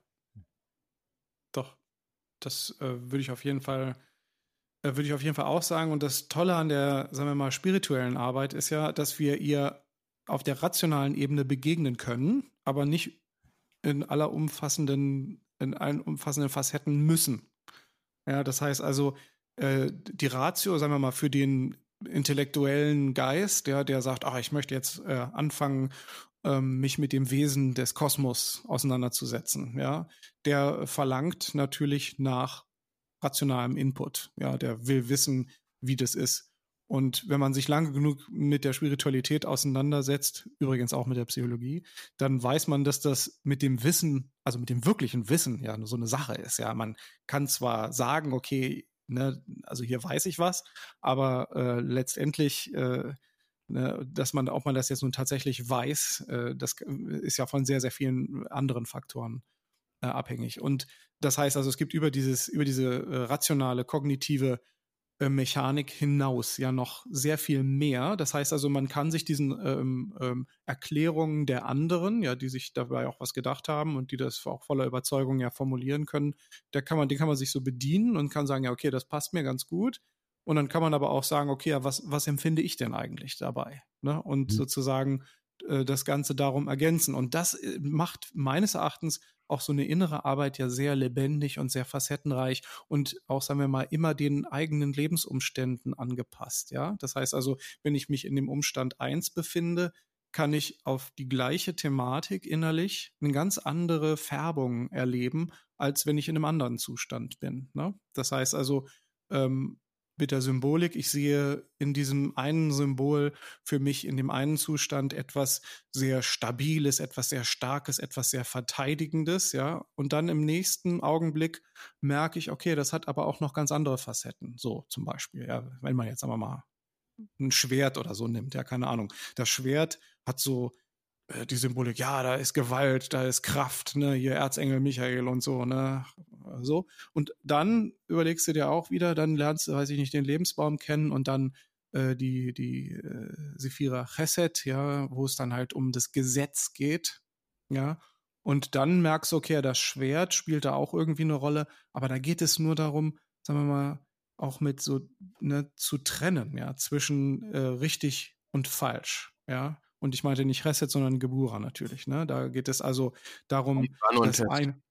C: Doch. Das äh, würde ich auf jeden Fall äh, würde ich auf jeden Fall auch sagen. Und das Tolle an der, sagen wir mal, spirituellen Arbeit ist ja, dass wir ihr auf der rationalen Ebene begegnen können, aber nicht in aller umfassenden in allen umfassenden Facetten müssen. Ja, das heißt also, äh, die Ratio, sagen wir mal, für den intellektuellen Geist, ja, der sagt, ach, ich möchte jetzt äh, anfangen, ähm, mich mit dem Wesen des Kosmos auseinanderzusetzen, ja, der verlangt natürlich nach rationalem Input, ja, der will wissen, wie das ist. Und wenn man sich lange genug mit der Spiritualität auseinandersetzt, übrigens auch mit der Psychologie, dann weiß man, dass das mit dem Wissen, also mit dem wirklichen Wissen, ja, so eine Sache ist. Ja, man kann zwar sagen, okay, ne, also hier weiß ich was, aber äh, letztendlich, äh, ne, dass man, ob man das jetzt nun tatsächlich weiß, äh, das ist ja von sehr, sehr vielen anderen Faktoren äh, abhängig. Und das heißt also, es gibt über dieses, über diese äh, rationale, kognitive äh, Mechanik hinaus ja noch sehr viel mehr. Das heißt also, man kann sich diesen ähm, ähm, Erklärungen der anderen, ja, die sich dabei auch was gedacht haben und die das auch voller Überzeugung ja formulieren können, da kann man, den kann man sich so bedienen und kann sagen, ja, okay, das passt mir ganz gut. Und dann kann man aber auch sagen, okay, ja, was, was empfinde ich denn eigentlich dabei? Ne? Und mhm. sozusagen äh, das Ganze darum ergänzen. Und das äh, macht meines Erachtens auch so eine innere Arbeit ja sehr lebendig und sehr facettenreich und auch, sagen wir mal, immer den eigenen Lebensumständen angepasst. Ja, das heißt also, wenn ich mich in dem Umstand eins befinde, kann ich auf die gleiche Thematik innerlich eine ganz andere Färbung erleben, als wenn ich in einem anderen Zustand bin. Ne? Das heißt also, ähm, mit der Symbolik. Ich sehe in diesem einen Symbol für mich in dem einen Zustand etwas sehr Stabiles, etwas sehr Starkes, etwas sehr Verteidigendes, ja. Und dann im nächsten Augenblick merke ich, okay, das hat aber auch noch ganz andere Facetten. So zum Beispiel, ja, wenn man jetzt aber mal ein Schwert oder so nimmt, ja, keine Ahnung. Das Schwert hat so die Symbolik, ja, da ist Gewalt, da ist Kraft, ne, hier Erzengel Michael und so, ne, so. Und dann überlegst du dir auch wieder, dann lernst du, weiß ich nicht, den Lebensbaum kennen und dann äh, die, die äh, Sephira Chesed, ja, wo es dann halt um das Gesetz geht, ja. Und dann merkst du, okay, das Schwert spielt da auch irgendwie eine Rolle, aber da geht es nur darum, sagen wir mal, auch mit so ne, zu trennen, ja, zwischen äh, richtig und falsch, ja. Und ich meinte nicht Reset, sondern Gebura natürlich, ne? Da geht es also darum, das ein,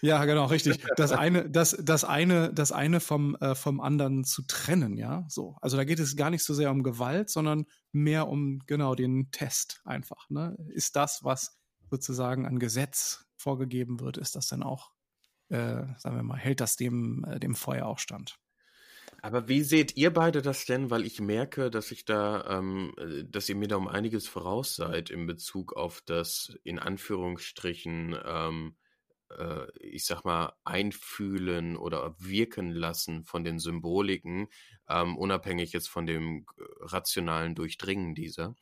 C: ja, genau, richtig. Das eine, das, das eine, das eine vom, äh, vom anderen zu trennen, ja. So. Also da geht es gar nicht so sehr um Gewalt, sondern mehr um genau den Test einfach. Ne? Ist das, was sozusagen an Gesetz vorgegeben wird, ist das dann auch, äh, sagen wir mal, hält das dem, äh, dem Feuer auch stand?
B: Aber wie seht ihr beide das denn? Weil ich merke, dass ich da, ähm, äh, dass ihr mir da um einiges voraus seid in Bezug auf das in Anführungsstrichen, ähm, äh, ich sag mal, einfühlen oder wirken lassen von den Symboliken, ähm, unabhängig jetzt von dem äh, rationalen Durchdringen dieser.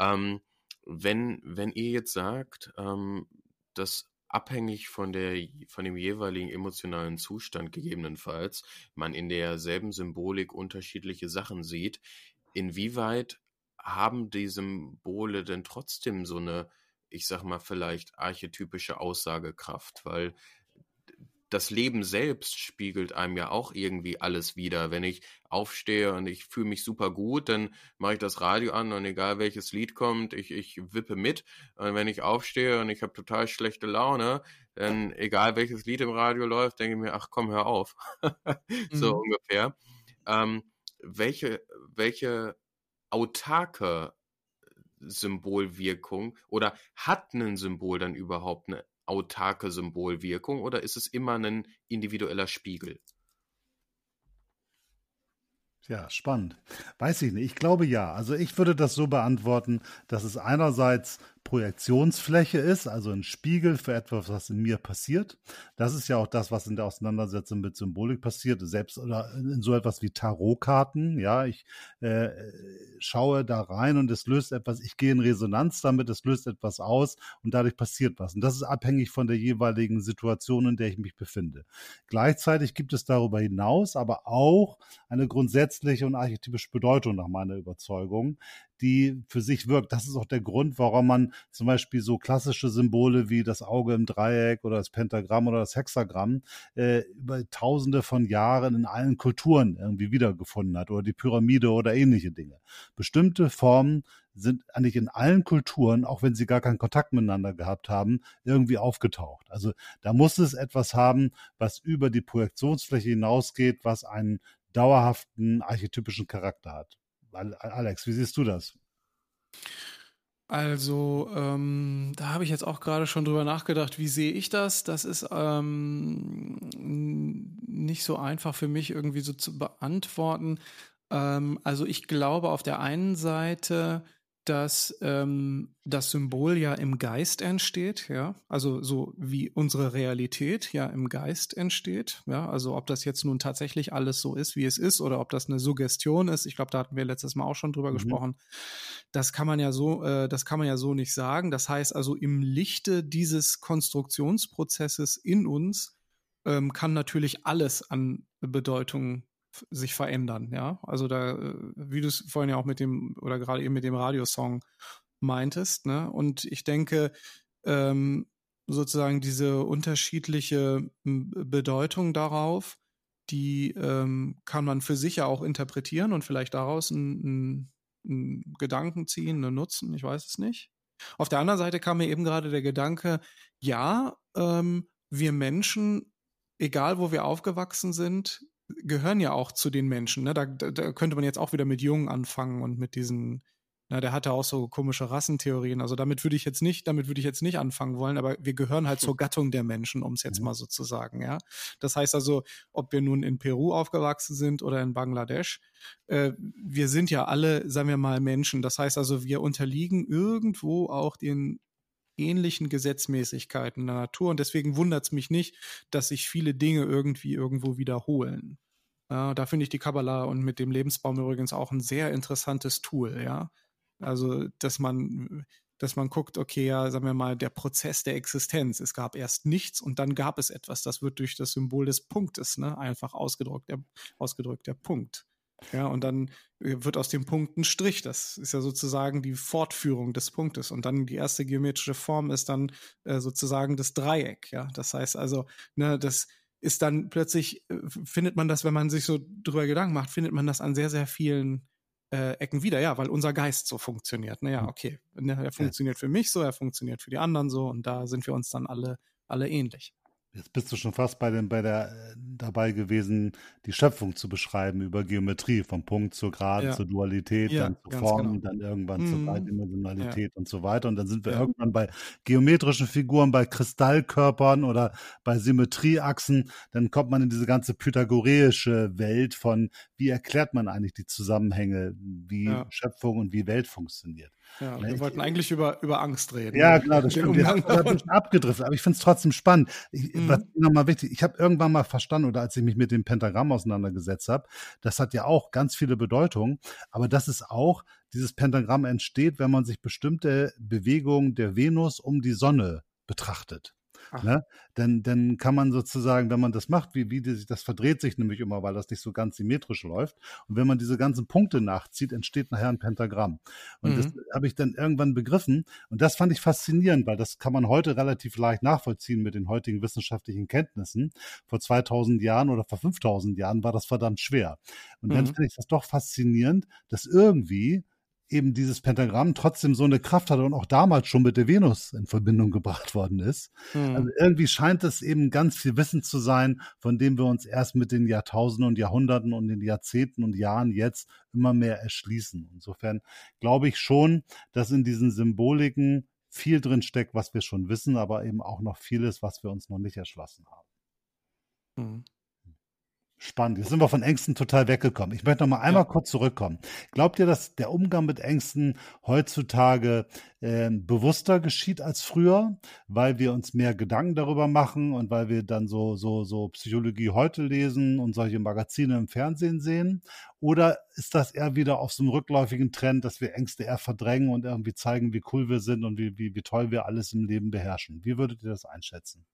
B: Ähm, wenn, wenn ihr jetzt sagt, ähm, dass abhängig von der, von dem jeweiligen emotionalen Zustand gegebenenfalls man in derselben Symbolik unterschiedliche Sachen sieht, inwieweit haben die Symbole denn trotzdem so eine, ich sag mal, vielleicht archetypische Aussagekraft? Weil das Leben selbst spiegelt einem ja auch irgendwie alles wieder. Wenn ich aufstehe und ich fühle mich super gut, dann mache ich das Radio an und egal welches Lied kommt, ich, ich wippe mit. Und wenn ich aufstehe und ich habe total schlechte Laune, dann egal welches Lied im Radio läuft, denke ich mir, ach komm, hör auf. so mhm. ungefähr. Ähm, welche, welche autarke Symbolwirkung oder hat ein Symbol dann überhaupt eine autarke Symbolwirkung oder ist es immer ein individueller Spiegel?
A: Ja, spannend. Weiß ich nicht. Ich glaube ja. Also ich würde das so beantworten, dass es einerseits Projektionsfläche ist, also ein Spiegel für etwas, was in mir passiert. Das ist ja auch das, was in der Auseinandersetzung mit Symbolik passiert, selbst oder in so etwas wie Tarotkarten. Ja, ich äh, schaue da rein und es löst etwas, ich gehe in Resonanz damit, es löst etwas aus und dadurch passiert was. Und das ist abhängig von der jeweiligen Situation, in der ich mich befinde. Gleichzeitig gibt es darüber hinaus aber auch eine grundsätzliche und archetypische Bedeutung nach meiner Überzeugung, die für sich wirkt. Das ist auch der Grund, warum man zum Beispiel so klassische Symbole wie das Auge im Dreieck oder das Pentagramm oder das Hexagramm äh, über Tausende von Jahren in allen Kulturen irgendwie wiedergefunden hat oder die Pyramide oder ähnliche Dinge. Bestimmte Formen sind eigentlich in allen Kulturen, auch wenn sie gar keinen Kontakt miteinander gehabt haben, irgendwie aufgetaucht. Also da muss es etwas haben, was über die Projektionsfläche hinausgeht, was einen dauerhaften archetypischen Charakter hat. Alex, wie siehst du das?
C: Also, ähm, da habe ich jetzt auch gerade schon drüber nachgedacht, wie sehe ich das? Das ist ähm, nicht so einfach für mich irgendwie so zu beantworten. Ähm, also ich glaube auf der einen Seite, dass ähm, das Symbol ja im Geist entsteht, ja, also so wie unsere Realität ja im Geist entsteht, ja, also ob das jetzt nun tatsächlich alles so ist, wie es ist, oder ob das eine Suggestion ist, ich glaube, da hatten wir letztes Mal auch schon drüber mhm. gesprochen. Das kann man ja so, äh, das kann man ja so nicht sagen. Das heißt also im Lichte dieses Konstruktionsprozesses in uns ähm, kann natürlich alles an Bedeutung sich verändern, ja. Also da, äh, wie du es vorhin ja auch mit dem, oder gerade eben mit dem Radiosong meintest, ne? Und ich denke, ähm, sozusagen diese unterschiedliche Bedeutung darauf, die ähm, kann man für sich ja auch interpretieren und vielleicht daraus einen, einen Gedanken ziehen, einen Nutzen, ich weiß es nicht. Auf der anderen Seite kam mir eben gerade der Gedanke, ja, ähm, wir Menschen, egal wo wir aufgewachsen sind, gehören ja auch zu den Menschen. Ne? Da, da, könnte man jetzt auch wieder mit Jung anfangen und mit diesen, na, der hatte auch so komische Rassentheorien. Also damit würde ich jetzt nicht, damit würde ich jetzt nicht anfangen wollen, aber wir gehören halt zur Gattung der Menschen, um es jetzt mhm. mal so zu sagen, ja. Das heißt also, ob wir nun in Peru aufgewachsen sind oder in Bangladesch, äh, wir sind ja alle, sagen wir mal, Menschen. Das heißt also, wir unterliegen irgendwo auch den ähnlichen Gesetzmäßigkeiten der Natur. Und deswegen wundert es mich nicht, dass sich viele Dinge irgendwie irgendwo wiederholen. Ja, da finde ich die Kabbalah und mit dem Lebensbaum übrigens auch ein sehr interessantes Tool, ja. Also, dass man, dass man guckt, okay, ja, sagen wir mal, der Prozess der Existenz. Es gab erst nichts und dann gab es etwas. Das wird durch das Symbol des Punktes, ne, einfach ausgedrückt, der, ausgedrückt, der Punkt. Ja, und dann äh, wird aus dem Punkt ein Strich. Das ist ja sozusagen die Fortführung des Punktes. Und dann die erste geometrische Form ist dann äh, sozusagen das Dreieck. Ja, das heißt also, ne, das ist dann plötzlich, äh, findet man das, wenn man sich so drüber Gedanken macht, findet man das an sehr, sehr vielen äh, Ecken wieder. Ja, weil unser Geist so funktioniert. Naja, hm. okay. Er funktioniert für mich so, er funktioniert für die anderen so. Und da sind wir uns dann alle, alle ähnlich.
A: Jetzt bist du schon fast bei, dem, bei der äh, dabei gewesen, die Schöpfung zu beschreiben über Geometrie, vom Punkt zur Grad, ja. zur Dualität, ja, dann zur Form, genau. dann irgendwann mhm. zur Dreidimensionalität ja. und so weiter. Und dann sind wir irgendwann bei geometrischen Figuren, bei Kristallkörpern oder bei Symmetrieachsen. Dann kommt man in diese ganze pythagoreische Welt von, wie erklärt man eigentlich die Zusammenhänge, wie Schöpfung und wie Welt funktioniert.
C: Ja, wir wollten eigentlich über, über Angst reden.
A: Ja, genau, das stimmt. Wir haben bisschen abgedriftet, aber ich finde es trotzdem spannend. Ich, mhm. Was nochmal wichtig, ich habe irgendwann mal verstanden, oder als ich mich mit dem Pentagramm auseinandergesetzt habe, das hat ja auch ganz viele Bedeutungen, aber das ist auch, dieses Pentagramm entsteht, wenn man sich bestimmte Bewegungen der Venus um die Sonne betrachtet. Ne? Dann, dann kann man sozusagen, wenn man das macht, wie, wie die, das verdreht sich nämlich immer, weil das nicht so ganz symmetrisch läuft. Und wenn man diese ganzen Punkte nachzieht, entsteht nachher ein Pentagramm. Und mhm. das habe ich dann irgendwann begriffen. Und das fand ich faszinierend, weil das kann man heute relativ leicht nachvollziehen mit den heutigen wissenschaftlichen Kenntnissen. Vor 2000 Jahren oder vor 5000 Jahren war das verdammt schwer. Und mhm. dann finde ich das doch faszinierend, dass irgendwie eben dieses Pentagramm trotzdem so eine Kraft hat und auch damals schon mit der Venus in Verbindung gebracht worden ist. Mhm. Also irgendwie scheint es eben ganz viel Wissen zu sein, von dem wir uns erst mit den Jahrtausenden und Jahrhunderten und den Jahrzehnten und Jahren jetzt immer mehr erschließen. Insofern glaube ich schon, dass in diesen Symboliken viel drin steckt, was wir schon wissen, aber eben auch noch vieles, was wir uns noch nicht erschlossen haben. Mhm. Spannend. Jetzt sind wir von Ängsten total weggekommen. Ich möchte noch mal einmal ja. kurz zurückkommen. Glaubt ihr, dass der Umgang mit Ängsten heutzutage äh, bewusster geschieht als früher, weil wir uns mehr Gedanken darüber machen und weil wir dann so so so Psychologie heute lesen und solche Magazine im Fernsehen sehen? Oder ist das eher wieder auf so einem rückläufigen Trend, dass wir Ängste eher verdrängen und irgendwie zeigen, wie cool wir sind und wie wie, wie toll wir alles im Leben beherrschen? Wie würdet ihr das einschätzen?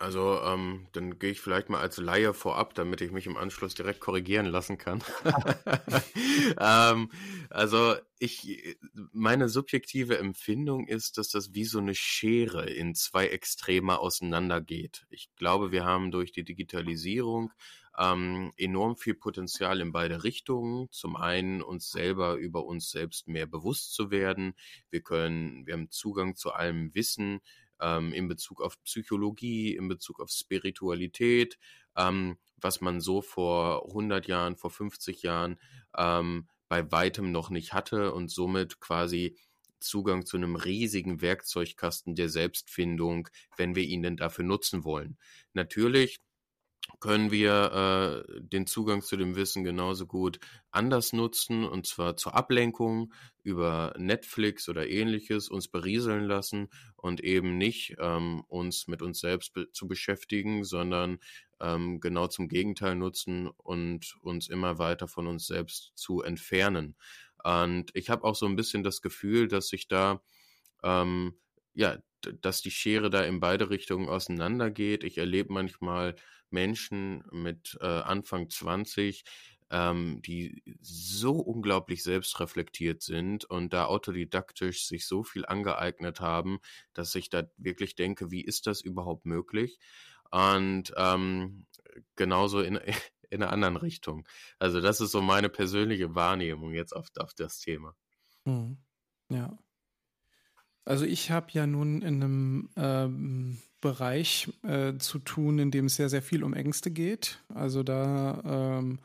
B: Also, ähm, dann gehe ich vielleicht mal als Laie vorab, damit ich mich im Anschluss direkt korrigieren lassen kann. ähm, also, ich, meine subjektive Empfindung ist, dass das wie so eine Schere in zwei Extreme auseinandergeht. Ich glaube, wir haben durch die Digitalisierung ähm, enorm viel Potenzial in beide Richtungen. Zum einen uns selber über uns selbst mehr bewusst zu werden. Wir können, wir haben Zugang zu allem Wissen ähm, in Bezug auf Psychologie, in Bezug auf Spiritualität, ähm, was man so vor 100 Jahren, vor 50 Jahren ähm, bei weitem noch nicht hatte und somit quasi Zugang zu einem riesigen Werkzeugkasten der Selbstfindung, wenn wir ihn denn dafür nutzen wollen. Natürlich können wir äh, den Zugang zu dem Wissen genauso gut anders nutzen, und zwar zur Ablenkung über Netflix oder ähnliches uns berieseln lassen und eben nicht ähm, uns mit uns selbst be zu beschäftigen, sondern ähm, genau zum Gegenteil nutzen und uns immer weiter von uns selbst zu entfernen. Und ich habe auch so ein bisschen das Gefühl, dass sich da ähm, ja, dass die Schere da in beide Richtungen auseinandergeht. Ich erlebe manchmal Menschen mit äh, Anfang 20, ähm, die so unglaublich selbstreflektiert sind und da autodidaktisch sich so viel angeeignet haben, dass ich da wirklich denke, wie ist das überhaupt möglich? Und ähm, genauso in, in einer anderen Richtung. Also das ist so meine persönliche Wahrnehmung jetzt auf, auf das Thema.
C: Mhm. Ja. Also ich habe ja nun in einem ähm, Bereich äh, zu tun, in dem es sehr, sehr viel um Ängste geht. Also da ähm,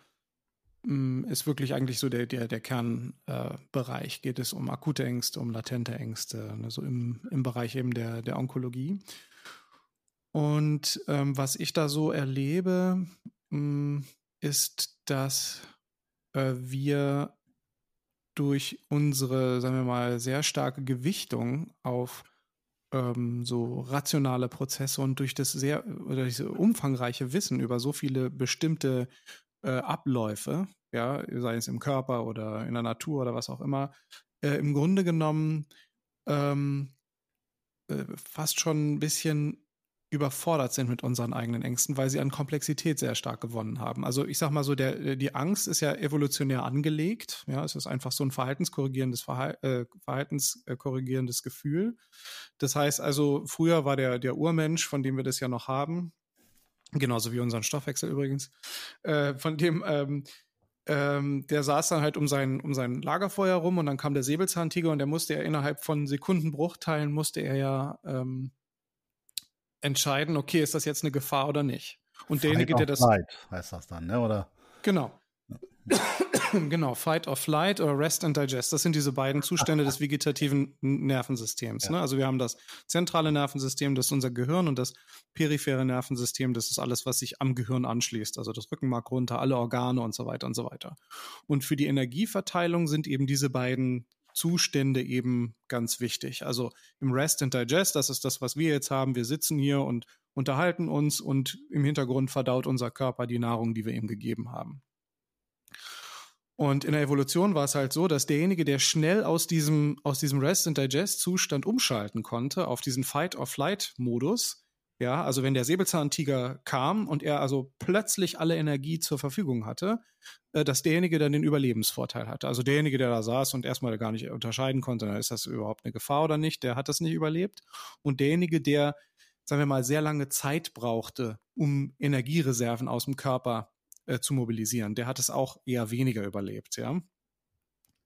C: mm, ist wirklich eigentlich so der, der, der Kernbereich. Äh, geht es um akute Ängste, um latente Ängste, also im, im Bereich eben der, der Onkologie. Und ähm, was ich da so erlebe, mh, mm, ist, dass äh, wir durch unsere, sagen wir mal, sehr starke Gewichtung auf ähm, so rationale Prozesse und durch das sehr oder diese umfangreiche Wissen über so viele bestimmte äh, Abläufe, ja, sei es im Körper oder in der Natur oder was auch immer, äh, im Grunde genommen ähm, äh, fast schon ein bisschen überfordert sind mit unseren eigenen Ängsten, weil sie an Komplexität sehr stark gewonnen haben. Also ich sag mal so, der, die Angst ist ja evolutionär angelegt. Ja, es ist einfach so ein verhaltenskorrigierendes Verhal äh, Gefühl. Das heißt also, früher war der, der Urmensch, von dem wir das ja noch haben, genauso wie unseren Stoffwechsel übrigens, äh, von dem ähm, ähm, der saß dann halt um sein, um sein Lagerfeuer rum und dann kam der Säbelzahntiger und der musste ja innerhalb von Sekundenbruchteilen musste er ja ähm, entscheiden, okay, ist das jetzt eine Gefahr oder nicht? Und
A: Fight derjenige, der das. Flight heißt das dann, ne? Oder?
C: Genau. genau, Fight or Flight oder Rest and Digest. Das sind diese beiden Zustände des vegetativen Nervensystems. Ja. Ne? Also wir haben das zentrale Nervensystem, das ist unser Gehirn und das periphere Nervensystem, das ist alles, was sich am Gehirn anschließt. Also das Rückenmark runter, alle Organe und so weiter und so weiter. Und für die Energieverteilung sind eben diese beiden Zustände eben ganz wichtig. Also im Rest and Digest, das ist das, was wir jetzt haben. Wir sitzen hier und unterhalten uns und im Hintergrund verdaut unser Körper die Nahrung, die wir ihm gegeben haben. Und in der Evolution war es halt so, dass derjenige, der schnell aus diesem, aus diesem Rest and Digest Zustand umschalten konnte auf diesen Fight or Flight Modus, ja, also wenn der Säbelzahntiger kam und er also plötzlich alle Energie zur Verfügung hatte, äh, dass derjenige dann den Überlebensvorteil hatte. Also derjenige, der da saß und erstmal gar nicht unterscheiden konnte, ist das überhaupt eine Gefahr oder nicht, der hat das nicht überlebt. Und derjenige, der, sagen wir mal, sehr lange Zeit brauchte, um Energiereserven aus dem Körper äh, zu mobilisieren, der hat es auch eher weniger überlebt, ja.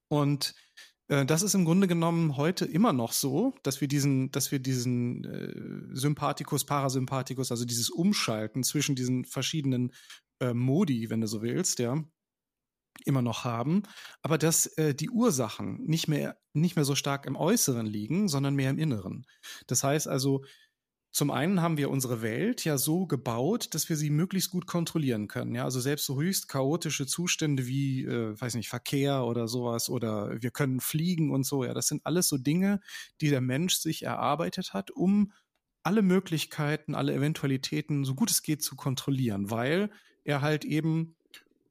C: Und das ist im Grunde genommen heute immer noch so, dass wir diesen, dass wir diesen äh, Sympathikus, Parasympathikus, also dieses Umschalten zwischen diesen verschiedenen äh, Modi, wenn du so willst, ja, immer noch haben, aber dass äh, die Ursachen nicht mehr nicht mehr so stark im Äußeren liegen, sondern mehr im Inneren. Das heißt also, zum einen haben wir unsere Welt ja so gebaut, dass wir sie möglichst gut kontrollieren können. Ja, also selbst so höchst chaotische Zustände wie, äh, weiß nicht, Verkehr oder sowas oder wir können fliegen und so. Ja, das sind alles so Dinge, die der Mensch sich erarbeitet hat, um alle Möglichkeiten, alle Eventualitäten so gut es geht zu kontrollieren, weil er halt eben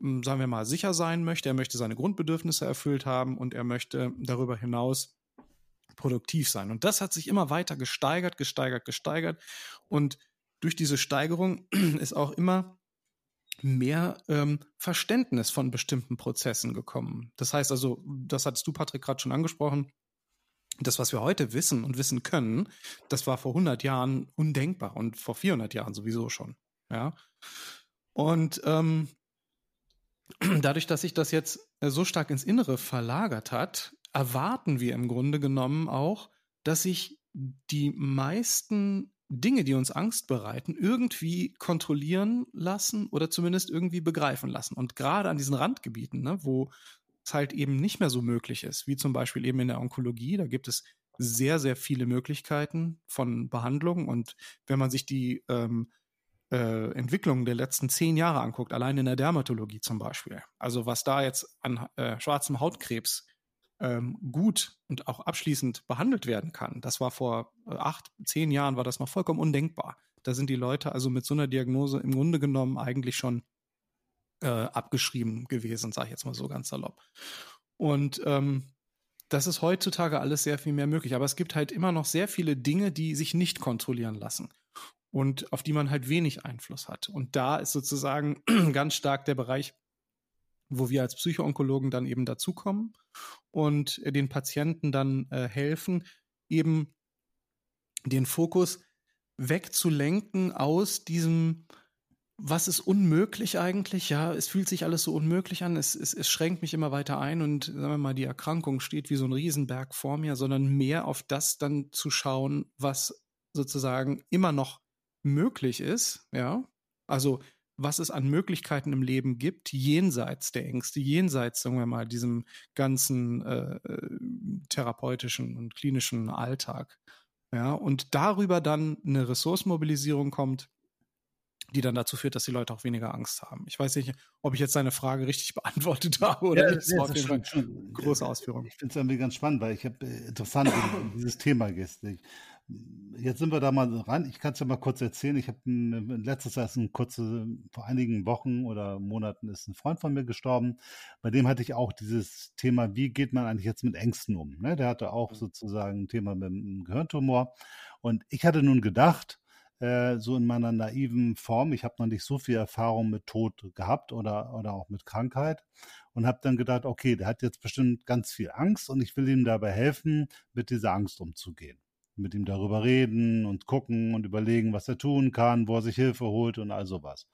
C: hm, sagen wir mal, sicher sein möchte. Er möchte seine Grundbedürfnisse erfüllt haben und er möchte darüber hinaus produktiv sein. Und das hat sich immer weiter gesteigert, gesteigert, gesteigert. Und durch diese Steigerung ist auch immer mehr ähm, Verständnis von bestimmten Prozessen gekommen. Das heißt also, das hattest du, Patrick, gerade schon angesprochen. Das, was wir heute wissen und wissen können, das war vor 100 Jahren undenkbar und vor 400 Jahren sowieso schon. Ja. Und ähm, dadurch, dass sich das jetzt äh, so stark ins Innere verlagert hat, erwarten wir im Grunde genommen auch, dass sich die meisten Dinge, die uns Angst bereiten, irgendwie kontrollieren lassen oder zumindest irgendwie begreifen lassen. Und gerade an diesen Randgebieten, ne, wo es halt eben nicht mehr so möglich ist, wie zum Beispiel eben in der Onkologie, da gibt es sehr, sehr viele Möglichkeiten von Behandlung. Und wenn man sich die ähm, äh, Entwicklung der letzten zehn Jahre anguckt, allein in der Dermatologie zum Beispiel, also was da jetzt an äh, schwarzem Hautkrebs ähm, gut und auch abschließend behandelt werden kann. Das war vor äh, acht, zehn Jahren war das noch vollkommen undenkbar. Da sind die Leute also mit so einer Diagnose im Grunde genommen eigentlich schon äh, abgeschrieben gewesen, sage ich jetzt mal so ganz salopp. Und ähm, das ist heutzutage alles sehr viel mehr möglich. Aber es gibt halt immer noch sehr viele Dinge, die sich nicht kontrollieren lassen und auf die man halt wenig Einfluss hat. Und da ist sozusagen ganz stark der Bereich wo wir als Psychoonkologen dann eben dazukommen und den Patienten dann äh, helfen, eben den Fokus wegzulenken aus diesem, was ist unmöglich eigentlich? Ja, es fühlt sich alles so unmöglich an, es, es, es schränkt mich immer weiter ein und sagen wir mal, die Erkrankung steht wie so ein Riesenberg vor mir, sondern mehr auf das dann zu schauen, was sozusagen immer noch möglich ist, ja. Also was es an Möglichkeiten im Leben gibt, jenseits der Ängste, jenseits, sagen wir mal, diesem ganzen äh, äh, therapeutischen und klinischen Alltag. Ja, und darüber dann eine Ressourcenmobilisierung kommt, die dann dazu führt, dass die Leute auch weniger Angst haben. Ich weiß nicht, ob ich jetzt seine Frage richtig beantwortet habe oder ja, nicht. Das war auf jeden Fall große Ausführung.
A: Ich finde es irgendwie ganz spannend, weil ich habe äh, interessant, dieses Thema gehst. Jetzt sind wir da mal rein. Ich kann es ja mal kurz erzählen. Ich habe letztes Jahr, ein kurze, vor einigen Wochen oder Monaten ist ein Freund von mir gestorben. Bei dem hatte ich auch dieses Thema, wie geht man eigentlich jetzt mit Ängsten um? Ne? Der hatte auch mhm. sozusagen ein Thema mit einem Gehirntumor. Und ich hatte nun gedacht, äh, so in meiner naiven Form. Ich habe noch nicht so viel Erfahrung mit Tod gehabt oder, oder auch mit Krankheit und habe dann gedacht, okay, der hat jetzt bestimmt ganz viel Angst und ich will ihm dabei helfen, mit dieser Angst umzugehen. Mit ihm darüber reden und gucken und überlegen, was er tun kann, wo er sich Hilfe holt und all sowas.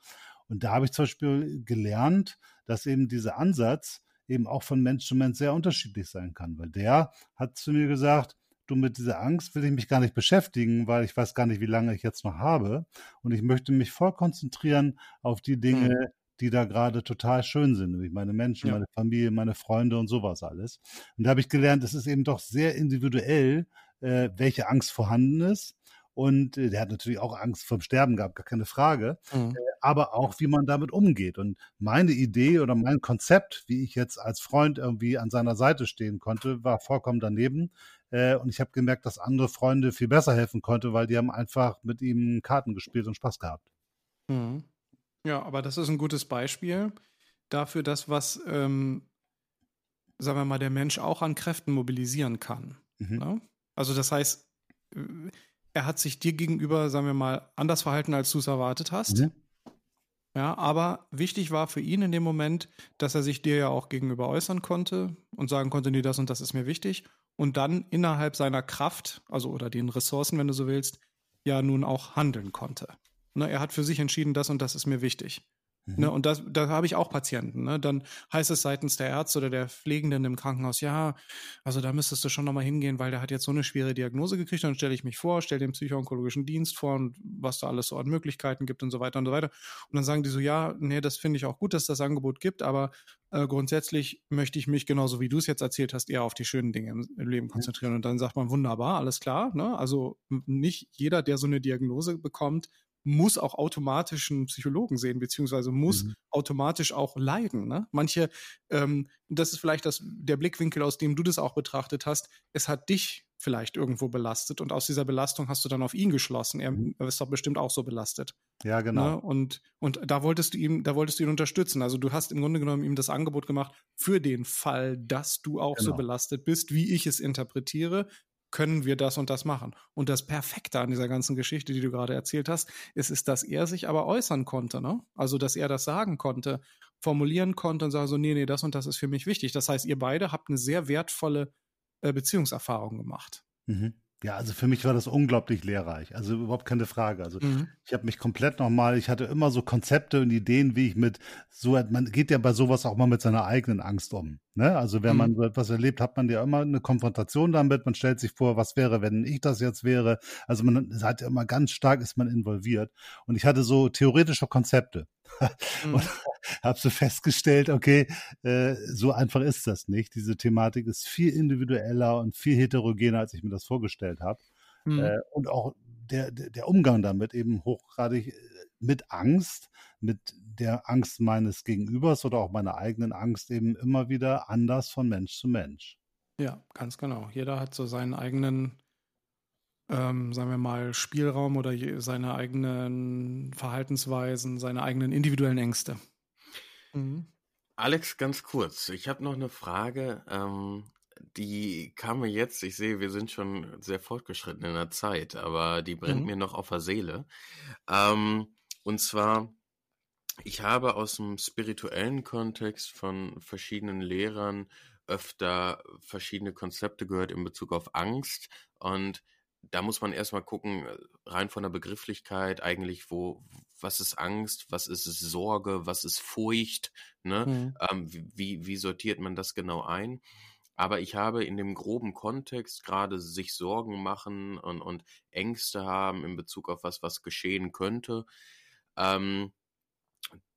A: Und da habe ich zum Beispiel gelernt, dass eben dieser Ansatz eben auch von Mensch zu Mensch sehr unterschiedlich sein kann, weil der hat zu mir gesagt, du mit dieser Angst will ich mich gar nicht beschäftigen, weil ich weiß gar nicht, wie lange ich jetzt noch habe. Und ich möchte mich voll konzentrieren auf die Dinge, mhm. die da gerade total schön sind, nämlich meine Menschen, ja. meine Familie, meine Freunde und sowas alles. Und da habe ich gelernt, es ist eben doch sehr individuell, äh, welche Angst vorhanden ist. Und äh, der hat natürlich auch Angst vom Sterben gehabt, gar keine Frage. Mhm. Äh, aber auch, wie man damit umgeht. Und meine Idee oder mein Konzept, wie ich jetzt als Freund irgendwie an seiner Seite stehen konnte, war vollkommen daneben. Äh, und ich habe gemerkt, dass andere Freunde viel besser helfen konnte, weil die haben einfach mit ihm Karten gespielt und Spaß gehabt.
C: Mhm. Ja, aber das ist ein gutes Beispiel dafür, dass was, ähm, sagen wir mal, der Mensch auch an Kräften mobilisieren kann. Mhm. Ne? Also das heißt, äh, er hat sich dir gegenüber, sagen wir mal, anders verhalten, als du es erwartet hast. Mhm. Ja, aber wichtig war für ihn in dem Moment, dass er sich dir ja auch gegenüber äußern konnte und sagen konnte, nee, das und das ist mir wichtig und dann innerhalb seiner Kraft, also oder den Ressourcen, wenn du so willst, ja nun auch handeln konnte. Ne, er hat für sich entschieden, das und das ist mir wichtig. Mhm. Ne, und das, da habe ich auch Patienten. Ne? Dann heißt es seitens der Ärzte oder der Pflegenden im Krankenhaus, ja, also da müsstest du schon nochmal hingehen, weil der hat jetzt so eine schwere Diagnose gekriegt. Dann stelle ich mich vor, stelle den psychoonkologischen Dienst vor und was da alles so an Möglichkeiten gibt und so weiter und so weiter. Und dann sagen die so, ja, nee, das finde ich auch gut, dass das Angebot gibt, aber äh, grundsätzlich möchte ich mich, genauso wie du es jetzt erzählt hast, eher auf die schönen Dinge im, im Leben konzentrieren. Und dann sagt man, wunderbar, alles klar. Ne? Also nicht jeder, der so eine Diagnose bekommt, muss auch automatisch einen Psychologen sehen, beziehungsweise muss mhm. automatisch auch leiden. Ne? Manche, ähm, das ist vielleicht das, der Blickwinkel, aus dem du das auch betrachtet hast, es hat dich vielleicht irgendwo belastet und aus dieser Belastung hast du dann auf ihn geschlossen. Er, mhm. ist doch bestimmt auch so belastet.
A: Ja, genau.
C: Ne? Und, und da wolltest du ihm, da wolltest du ihn unterstützen. Also du hast im Grunde genommen ihm das Angebot gemacht, für den Fall, dass du auch genau. so belastet bist, wie ich es interpretiere, können wir das und das machen. Und das Perfekte an dieser ganzen Geschichte, die du gerade erzählt hast, ist, ist, dass er sich aber äußern konnte, ne? Also, dass er das sagen konnte, formulieren konnte und sagen so, nee, nee, das und das ist für mich wichtig. Das heißt, ihr beide habt eine sehr wertvolle äh, Beziehungserfahrung gemacht.
A: Mhm. Ja, also für mich war das unglaublich lehrreich. Also überhaupt keine Frage. Also mhm. ich habe mich komplett nochmal, ich hatte immer so Konzepte und Ideen, wie ich mit so, man geht ja bei sowas auch mal mit seiner eigenen Angst um. Ne? Also wenn mhm. man so etwas erlebt, hat man ja immer eine Konfrontation damit. Man stellt sich vor, was wäre, wenn ich das jetzt wäre. Also man hat ja immer ganz stark ist man involviert. Und ich hatte so theoretische Konzepte. Mhm. Und habe so festgestellt, okay, äh, so einfach ist das nicht. Diese Thematik ist viel individueller und viel heterogener, als ich mir das vorgestellt habe. Mhm. Äh, und auch der, der Umgang damit eben hochgradig äh, mit Angst, mit der Angst meines Gegenübers oder auch meiner eigenen Angst eben immer wieder anders von Mensch zu Mensch.
C: Ja, ganz genau. Jeder hat so seinen eigenen ähm, sagen wir mal, Spielraum oder seine eigenen Verhaltensweisen, seine eigenen individuellen Ängste.
B: Mhm. Alex, ganz kurz. Ich habe noch eine Frage, ähm, die kam mir jetzt. Ich sehe, wir sind schon sehr fortgeschritten in der Zeit, aber die brennt mhm. mir noch auf der Seele. Ähm, und zwar, ich habe aus dem spirituellen Kontext von verschiedenen Lehrern öfter verschiedene Konzepte gehört in Bezug auf Angst und da muss man erstmal gucken, rein von der Begrifflichkeit eigentlich, wo, was ist Angst, was ist Sorge, was ist Furcht, ne? Mhm. Ähm, wie, wie sortiert man das genau ein? Aber ich habe in dem groben Kontext gerade sich Sorgen machen und, und Ängste haben in Bezug auf was, was geschehen könnte. Ähm,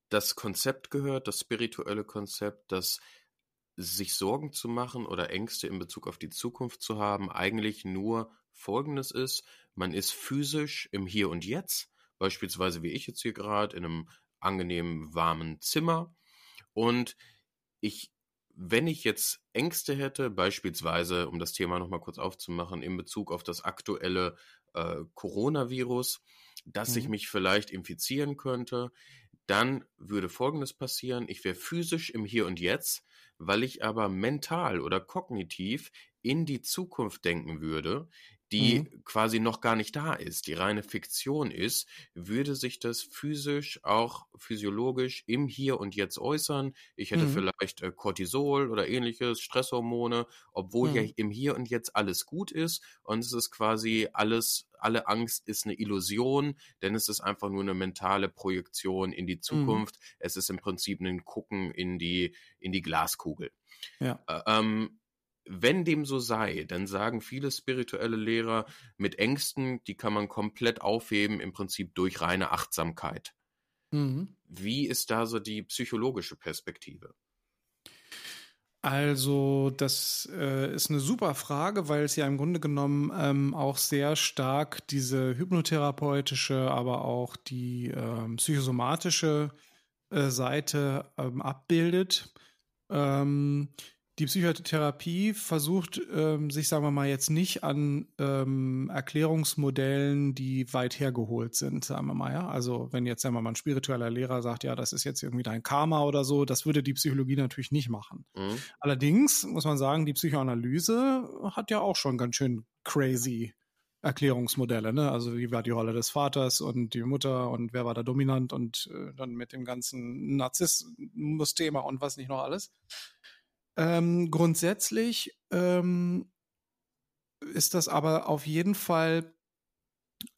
B: das Konzept gehört, das spirituelle Konzept, dass sich Sorgen zu machen oder Ängste in Bezug auf die Zukunft zu haben, eigentlich nur Folgendes ist, man ist physisch im Hier und Jetzt, beispielsweise wie ich jetzt hier gerade in einem angenehmen, warmen Zimmer. Und ich, wenn ich jetzt Ängste hätte, beispielsweise, um das Thema nochmal kurz aufzumachen, in Bezug auf das aktuelle äh, Coronavirus, dass mhm. ich mich vielleicht infizieren könnte, dann würde Folgendes passieren. Ich wäre physisch im Hier und Jetzt, weil ich aber mental oder kognitiv in die Zukunft denken würde, die mhm. quasi noch gar nicht da ist, die reine Fiktion ist, würde sich das physisch, auch physiologisch im Hier und Jetzt äußern. Ich hätte mhm. vielleicht äh, Cortisol oder ähnliches, Stresshormone, obwohl mhm. ja im Hier und Jetzt alles gut ist und es ist quasi alles, alle Angst ist eine Illusion, denn es ist einfach nur eine mentale Projektion in die mhm. Zukunft. Es ist im Prinzip ein Gucken in die, in die Glaskugel. Ja. Äh, ähm, wenn dem so sei, dann sagen viele spirituelle Lehrer, mit Ängsten, die kann man komplett aufheben, im Prinzip durch reine Achtsamkeit. Mhm. Wie ist da so die psychologische Perspektive?
C: Also, das äh, ist eine super Frage, weil es ja im Grunde genommen ähm, auch sehr stark diese hypnotherapeutische, aber auch die ähm, psychosomatische äh, Seite ähm, abbildet. Ähm, die Psychotherapie versucht ähm, sich, sagen wir mal, jetzt nicht an ähm, Erklärungsmodellen, die weit hergeholt sind, sagen wir mal, ja. Also wenn jetzt, sagen wir mal, ein spiritueller Lehrer sagt, ja, das ist jetzt irgendwie dein Karma oder so, das würde die Psychologie natürlich nicht machen. Mhm. Allerdings muss man sagen, die Psychoanalyse hat ja auch schon ganz schön crazy Erklärungsmodelle, ne? Also wie war die Rolle des Vaters und die Mutter und wer war da dominant und äh, dann mit dem ganzen Narzissmus-Thema und was nicht noch alles. Ähm, grundsätzlich ähm, ist das aber auf jeden Fall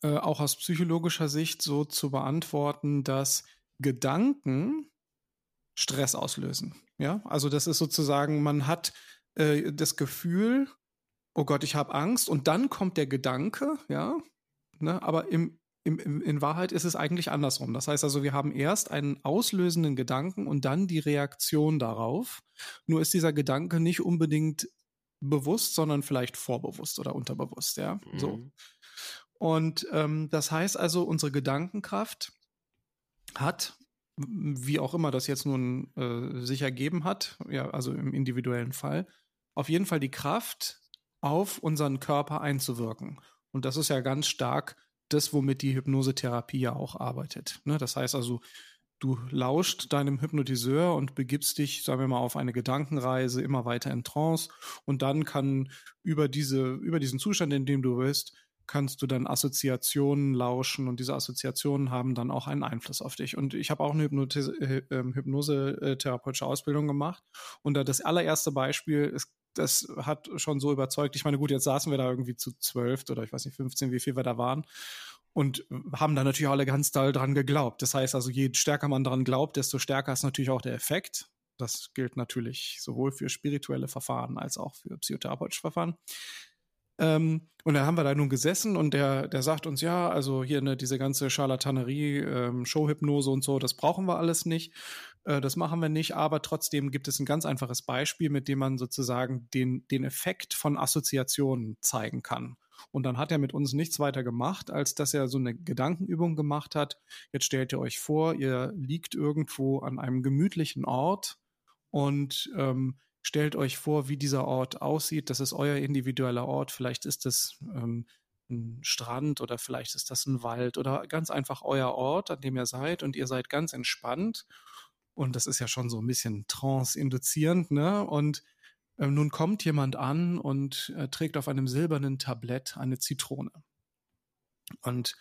C: äh, auch aus psychologischer Sicht so zu beantworten, dass Gedanken Stress auslösen. Ja, also das ist sozusagen, man hat äh, das Gefühl, oh Gott, ich habe Angst und dann kommt der Gedanke, ja, ne, aber im, im, im, in Wahrheit ist es eigentlich andersrum. Das heißt also, wir haben erst einen auslösenden Gedanken und dann die Reaktion darauf. Nur ist dieser Gedanke nicht unbedingt bewusst, sondern vielleicht vorbewusst oder unterbewusst, ja. Mhm. So. Und ähm, das heißt also, unsere Gedankenkraft hat, wie auch immer das jetzt nun äh, sich ergeben hat, ja, also im individuellen Fall, auf jeden Fall die Kraft, auf unseren Körper einzuwirken. Und das ist ja ganz stark das, womit die Hypnosetherapie ja auch arbeitet. Ne? Das heißt also, du lauscht deinem Hypnotiseur und begibst dich, sagen wir mal, auf eine Gedankenreise immer weiter in Trance und dann kann über diese, über diesen Zustand, in dem du bist, kannst du dann Assoziationen lauschen und diese Assoziationen haben dann auch einen Einfluss auf dich. Und ich habe auch eine äh, ähm, Hypnose-therapeutische Ausbildung gemacht und da das allererste Beispiel ist das hat schon so überzeugt. Ich meine, gut, jetzt saßen wir da irgendwie zu zwölf oder ich weiß nicht, 15, wie viel wir da waren. Und haben da natürlich alle ganz doll dran geglaubt. Das heißt also, je stärker man dran glaubt, desto stärker ist natürlich auch der Effekt. Das gilt natürlich sowohl für spirituelle Verfahren als auch für psychotherapeutische Verfahren. Ähm, und da haben wir da nun gesessen und der, der sagt uns, ja, also hier ne, diese ganze Charlatanerie, ähm, Showhypnose und so, das brauchen wir alles nicht. Äh, das machen wir nicht, aber trotzdem gibt es ein ganz einfaches Beispiel, mit dem man sozusagen den, den Effekt von Assoziationen zeigen kann. Und dann hat er mit uns nichts weiter gemacht, als dass er so eine Gedankenübung gemacht hat. Jetzt stellt ihr euch vor, ihr liegt irgendwo an einem gemütlichen Ort und ähm, stellt euch vor, wie dieser Ort aussieht. Das ist euer individueller Ort. Vielleicht ist es ähm, ein Strand oder vielleicht ist das ein Wald oder ganz einfach euer Ort, an dem ihr seid und ihr seid ganz entspannt. Und das ist ja schon so ein bisschen trance-induzierend, ne? Und ähm, nun kommt jemand an und äh, trägt auf einem silbernen Tablett eine Zitrone. Und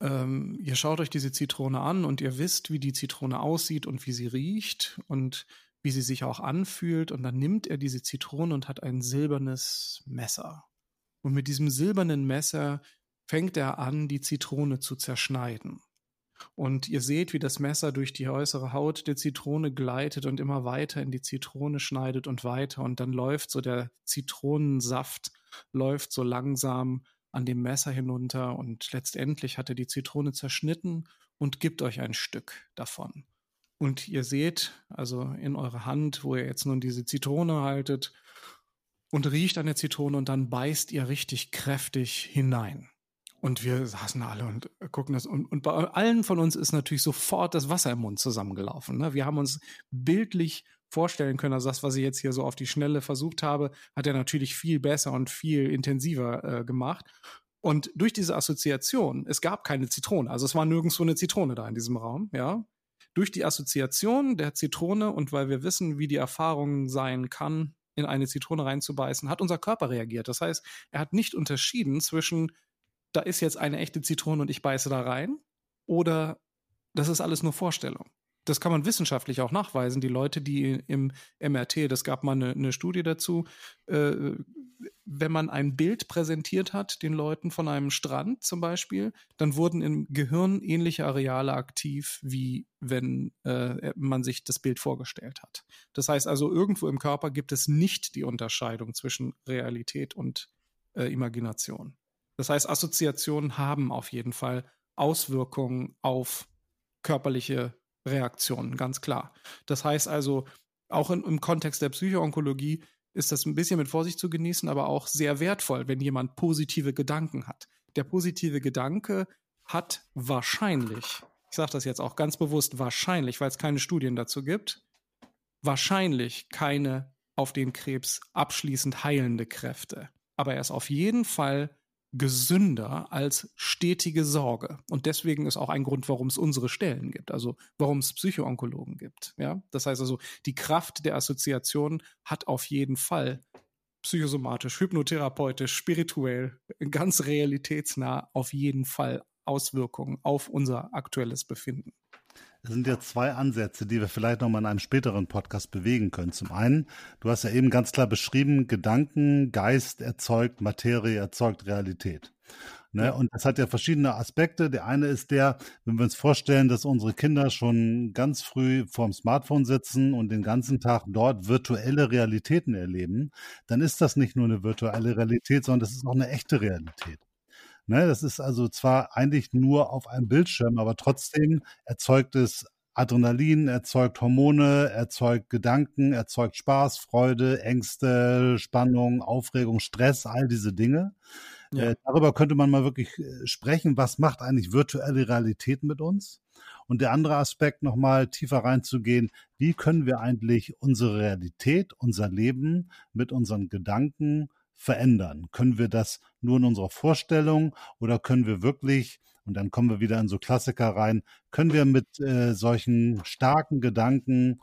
C: ähm, ihr schaut euch diese Zitrone an und ihr wisst, wie die Zitrone aussieht und wie sie riecht und wie sie sich auch anfühlt. Und dann nimmt er diese Zitrone und hat ein silbernes Messer. Und mit diesem silbernen Messer fängt er an, die Zitrone zu zerschneiden. Und ihr seht, wie das Messer durch die äußere Haut der Zitrone gleitet und immer weiter in die Zitrone schneidet und weiter. Und dann läuft so der Zitronensaft, läuft so langsam an dem Messer hinunter. Und letztendlich hat er die Zitrone zerschnitten und gibt euch ein Stück davon. Und ihr seht also in eure Hand, wo ihr jetzt nun diese Zitrone haltet und riecht an der Zitrone und dann beißt ihr richtig kräftig hinein. Und wir saßen alle und gucken das. Und, und bei allen von uns ist natürlich sofort das Wasser im Mund zusammengelaufen. Ne? Wir haben uns bildlich vorstellen können, also das, was ich jetzt hier so auf die Schnelle versucht habe, hat er natürlich viel besser und viel intensiver äh, gemacht. Und durch diese Assoziation, es gab keine Zitrone, also es war nirgendwo eine Zitrone da in diesem Raum, ja, durch die Assoziation der Zitrone und weil wir wissen, wie die Erfahrung sein kann, in eine Zitrone reinzubeißen, hat unser Körper reagiert. Das heißt, er hat nicht unterschieden zwischen, da ist jetzt eine echte Zitrone und ich beiße da rein, oder das ist alles nur Vorstellung das kann man wissenschaftlich auch nachweisen. Die Leute, die im MRT, das gab mal eine, eine Studie dazu, äh, wenn man ein Bild präsentiert hat, den Leuten von einem Strand zum Beispiel, dann wurden im Gehirn ähnliche Areale aktiv, wie wenn äh, man sich das Bild vorgestellt hat. Das heißt also, irgendwo im Körper gibt es nicht die Unterscheidung zwischen Realität und äh, Imagination. Das heißt, Assoziationen haben auf jeden Fall Auswirkungen auf körperliche Reaktionen, ganz klar. Das heißt also, auch in, im Kontext der Psychoonkologie ist das ein bisschen mit Vorsicht zu genießen, aber auch sehr wertvoll, wenn jemand positive Gedanken hat. Der positive Gedanke hat wahrscheinlich, ich sage das jetzt auch ganz bewusst, wahrscheinlich, weil es keine Studien dazu gibt, wahrscheinlich keine auf den Krebs abschließend heilende Kräfte. Aber er ist auf jeden Fall gesünder als stetige Sorge. Und deswegen ist auch ein Grund, warum es unsere Stellen gibt, also warum es Psychoonkologen gibt. Ja? Das heißt also, die Kraft der Assoziation hat auf jeden Fall psychosomatisch, hypnotherapeutisch, spirituell, ganz realitätsnah auf jeden Fall Auswirkungen auf unser aktuelles Befinden.
A: Es sind ja zwei Ansätze, die wir vielleicht nochmal in einem späteren Podcast bewegen können. Zum einen, du hast ja eben ganz klar beschrieben, Gedanken, Geist erzeugt Materie, erzeugt Realität. Ne? Und das hat ja verschiedene Aspekte. Der eine ist der, wenn wir uns vorstellen, dass unsere Kinder schon ganz früh vorm Smartphone sitzen und den ganzen Tag dort virtuelle Realitäten erleben, dann ist das nicht nur eine virtuelle Realität, sondern das ist auch eine echte Realität. Ne, das ist also zwar eigentlich nur auf einem Bildschirm, aber trotzdem erzeugt es Adrenalin, erzeugt Hormone, erzeugt Gedanken, erzeugt Spaß, Freude, Ängste, Spannung, Aufregung, Stress, all diese Dinge. Ja. Äh, darüber könnte man mal wirklich äh, sprechen. Was macht eigentlich virtuelle Realität mit uns? Und der andere Aspekt, nochmal tiefer reinzugehen, wie können wir eigentlich unsere Realität, unser Leben mit unseren Gedanken verändern? Können wir das nur in unserer Vorstellung oder können wir wirklich, und dann kommen wir wieder in so Klassiker rein, können wir mit äh, solchen starken Gedanken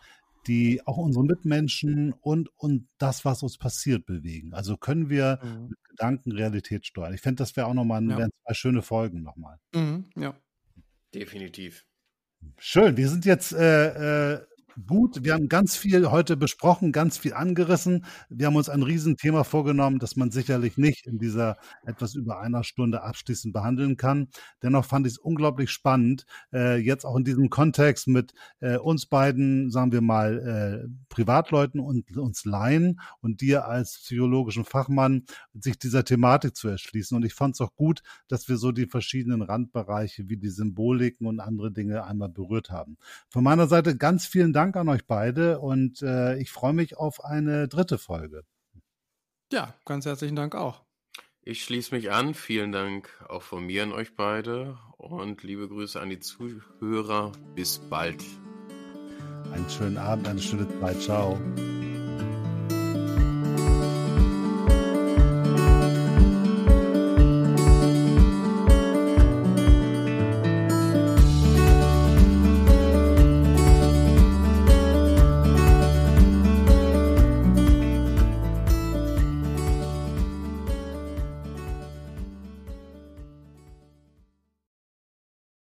A: die auch unsere Mitmenschen und, und das, was uns passiert, bewegen. Also können wir mhm. mit Gedanken Realität steuern. Ich finde, das wäre auch nochmal ja. zwei schöne Folgen nochmal.
C: Mhm, ja.
B: Definitiv.
A: Schön. Wir sind jetzt äh, äh, Gut, wir haben ganz viel heute besprochen, ganz viel angerissen. Wir haben uns ein Riesenthema vorgenommen, das man sicherlich nicht in dieser etwas über einer Stunde abschließend behandeln kann. Dennoch fand ich es unglaublich spannend, äh, jetzt auch in diesem Kontext mit äh, uns beiden, sagen wir mal, äh, Privatleuten und uns Laien und dir als psychologischen Fachmann, sich dieser Thematik zu erschließen. Und ich fand es auch gut, dass wir so die verschiedenen Randbereiche wie die Symboliken und andere Dinge einmal berührt haben. Von meiner Seite ganz vielen Dank Dank an euch beide und äh, ich freue mich auf eine dritte Folge.
C: Ja, ganz herzlichen Dank auch.
B: Ich schließe mich an. Vielen Dank auch von mir an euch beide und liebe Grüße an die Zuhörer. Bis bald.
A: Einen schönen Abend, eine schöne Zeit. Ciao.